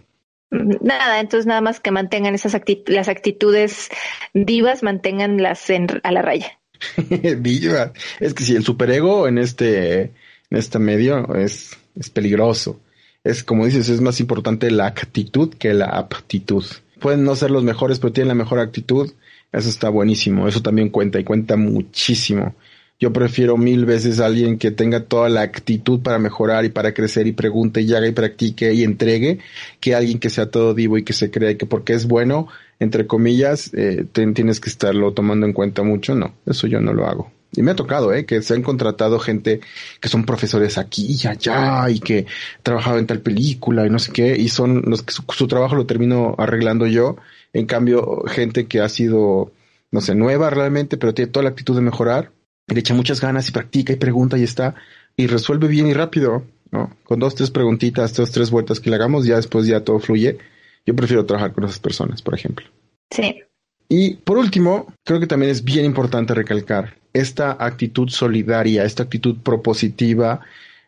Nada, entonces nada más que mantengan esas las actitudes vivas, manténganlas en, a la raya. Viva. Es que si el superego en este, en este medio es, es peligroso. Es como dices, es más importante la actitud que la aptitud. Pueden no ser los mejores, pero tienen la mejor actitud. Eso está buenísimo. Eso también cuenta y cuenta muchísimo. Yo prefiero mil veces a alguien que tenga toda la actitud para mejorar y para crecer y pregunte y haga y practique y entregue que alguien que sea todo vivo y que se crea que porque es bueno, entre comillas, eh, tienes que estarlo tomando en cuenta mucho. No, eso yo no lo hago. Y me ha tocado, ¿eh? Que se han contratado gente que son profesores aquí y allá y que ha trabajado en tal película y no sé qué, y son los que su trabajo lo termino arreglando yo. En cambio, gente que ha sido, no sé, nueva realmente, pero tiene toda la actitud de mejorar, le echa muchas ganas y practica y pregunta y está y resuelve bien y rápido, ¿no? Con dos, tres preguntitas, dos, tres vueltas que le hagamos, ya después ya todo fluye. Yo prefiero trabajar con esas personas, por ejemplo. Sí. Y por último, creo que también es bien importante recalcar esta actitud solidaria, esta actitud propositiva,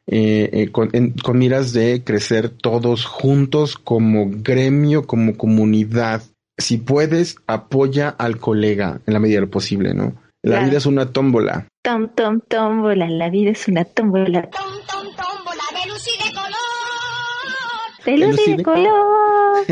eh, eh, con, con, miras de crecer todos juntos como gremio, como comunidad. Si puedes, apoya al colega en la medida de lo posible, ¿no? La vida es una tómbola. Tom, tom, tómbola, la vida es una tómbola. Tom, tom, tómbola, de luz y de color. De luz y de color.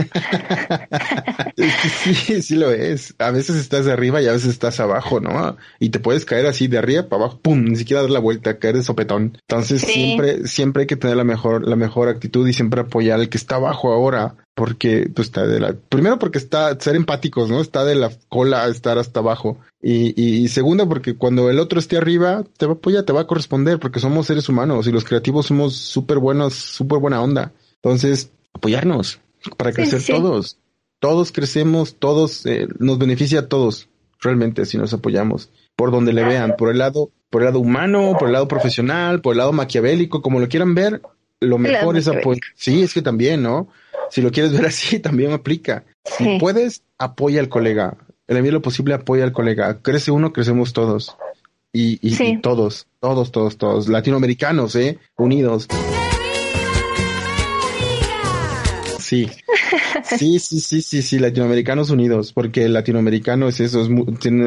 sí, sí lo es. A veces estás de arriba y a veces estás abajo, ¿no? Y te puedes caer así de arriba para abajo, pum, ni siquiera dar la vuelta, caer de sopetón. Entonces siempre, siempre hay que tener la mejor, la mejor actitud y siempre apoyar al que está abajo ahora porque pues está de la primero porque está ser empáticos no está de la cola estar hasta abajo. Y, y, segundo porque cuando el otro esté arriba te va a apoyar te va a corresponder porque somos seres humanos y los creativos somos súper buenos súper buena onda. Entonces apoyarnos para crecer todos. Todos crecemos todos eh, nos beneficia a todos realmente si nos apoyamos. Por donde le vean por el lado por el lado humano por el lado profesional por el lado maquiavélico como lo quieran ver lo mejor es apoyar sí es que también no si lo quieres ver así, también aplica. Si puedes, apoya al colega. En la medida de lo posible, apoya al colega. Crece uno, crecemos todos. Y, y, todos, todos, todos, todos. Latinoamericanos, ¿eh? Unidos. Sí. Sí, sí, sí, sí, sí, latinoamericanos unidos, porque el latinoamericano es eso,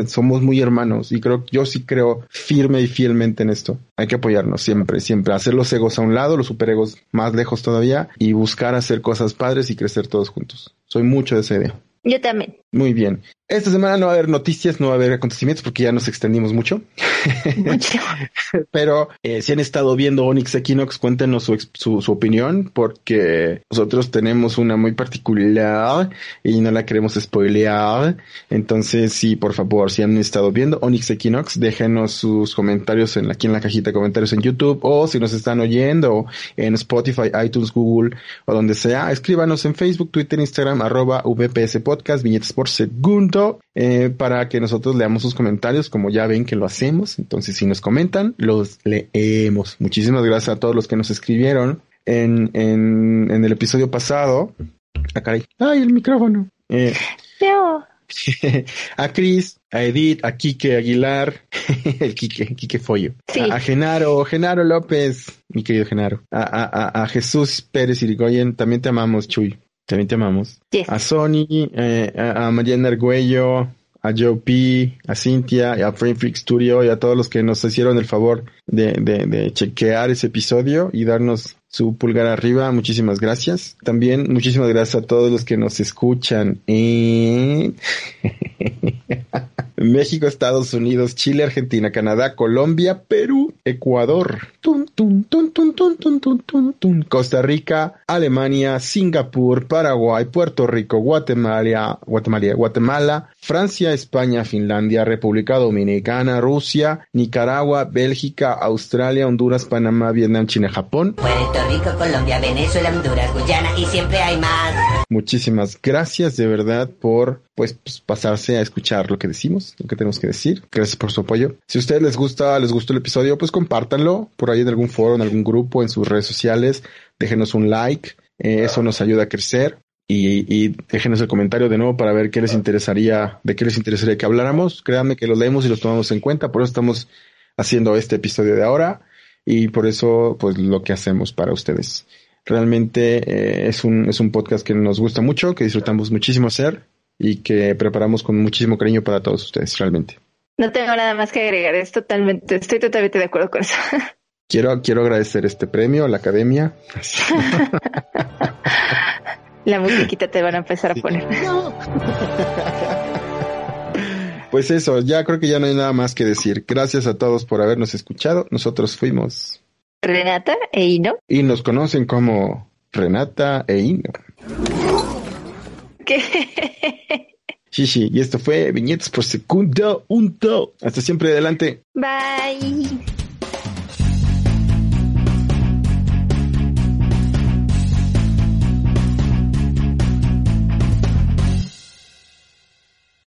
somos muy hermanos y creo, yo sí creo firme y fielmente en esto. Hay que apoyarnos siempre, siempre, hacer los egos a un lado, los superegos más lejos todavía y buscar hacer cosas padres y crecer todos juntos. Soy mucho de ese idea. Yo también. Muy bien. Esta semana no va a haber noticias, no va a haber acontecimientos porque ya nos extendimos mucho. Pero eh, si han estado viendo Onyx Equinox, cuéntenos su, su, opinión porque nosotros tenemos una muy particular y no la queremos spoilear. Entonces, sí, por favor, si han estado viendo Onyx Equinox, déjenos sus comentarios en, aquí en la cajita de comentarios en YouTube o si nos están oyendo en Spotify, iTunes, Google o donde sea, escríbanos en Facebook, Twitter, Instagram, arroba VPS Podcast, viñetas por segundo eh, para que nosotros leamos sus comentarios, como ya ven que lo hacemos. Entonces, si nos comentan, los leemos. Muchísimas gracias a todos los que nos escribieron en, en, en el episodio pasado. Acá ah, ¡Ay, el micrófono! Eh, a Cris, a Edith, a Quique Aguilar, el Quique, Quique Follo, a, Genaro, Genaro López, mi querido Genaro, a, a, a Jesús Pérez Irigoyen, también te amamos, Chuy. También te amamos. A Sony, eh, a, Mariana Argüello, a Joe P, a Cintia, a Frame Freak Studio y a todos los que nos hicieron el favor de, de, de chequear ese episodio y darnos su pulgar arriba. Muchísimas gracias. También muchísimas gracias a todos los que nos escuchan en México, Estados Unidos, Chile, Argentina, Canadá, Colombia, Perú, Ecuador, Costa Rica, Alemania, Singapur, Paraguay, Puerto Rico, Guatemala, Guatemala, Guatemala, Francia, España, Finlandia, República Dominicana, Rusia, Nicaragua, Bélgica, Australia, Honduras, Panamá, Vietnam, China, Japón. Rico, Colombia, Venezuela, Honduras, Guyana y siempre hay más. Muchísimas gracias de verdad por pues, pues, pasarse a escuchar lo que decimos, lo que tenemos que decir. Gracias por su apoyo. Si a ustedes les gusta, les gustó el episodio, pues compártanlo por ahí en algún foro, en algún grupo, en sus redes sociales. Déjenos un like. Eh, eso nos ayuda a crecer. Y, y, déjenos el comentario de nuevo para ver qué les interesaría, de qué les interesaría que habláramos. Créanme que los leemos y los tomamos en cuenta. Por eso estamos haciendo este episodio de ahora y por eso, pues, lo que hacemos para ustedes. Realmente eh, es, un, es un podcast que nos gusta mucho, que disfrutamos muchísimo hacer y que preparamos con muchísimo cariño para todos ustedes, realmente. No tengo nada más que agregar, es totalmente, estoy totalmente de acuerdo con eso. Quiero, quiero agradecer este premio a la academia. la musiquita te van a empezar a poner. Pues eso, ya creo que ya no hay nada más que decir. Gracias a todos por habernos escuchado. Nosotros fuimos Renata e Ino. Y nos conocen como Renata e Ino. ¿Qué? Sí, sí, y esto fue Viñetas por Segundo. Hasta siempre adelante. Bye.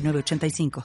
906985.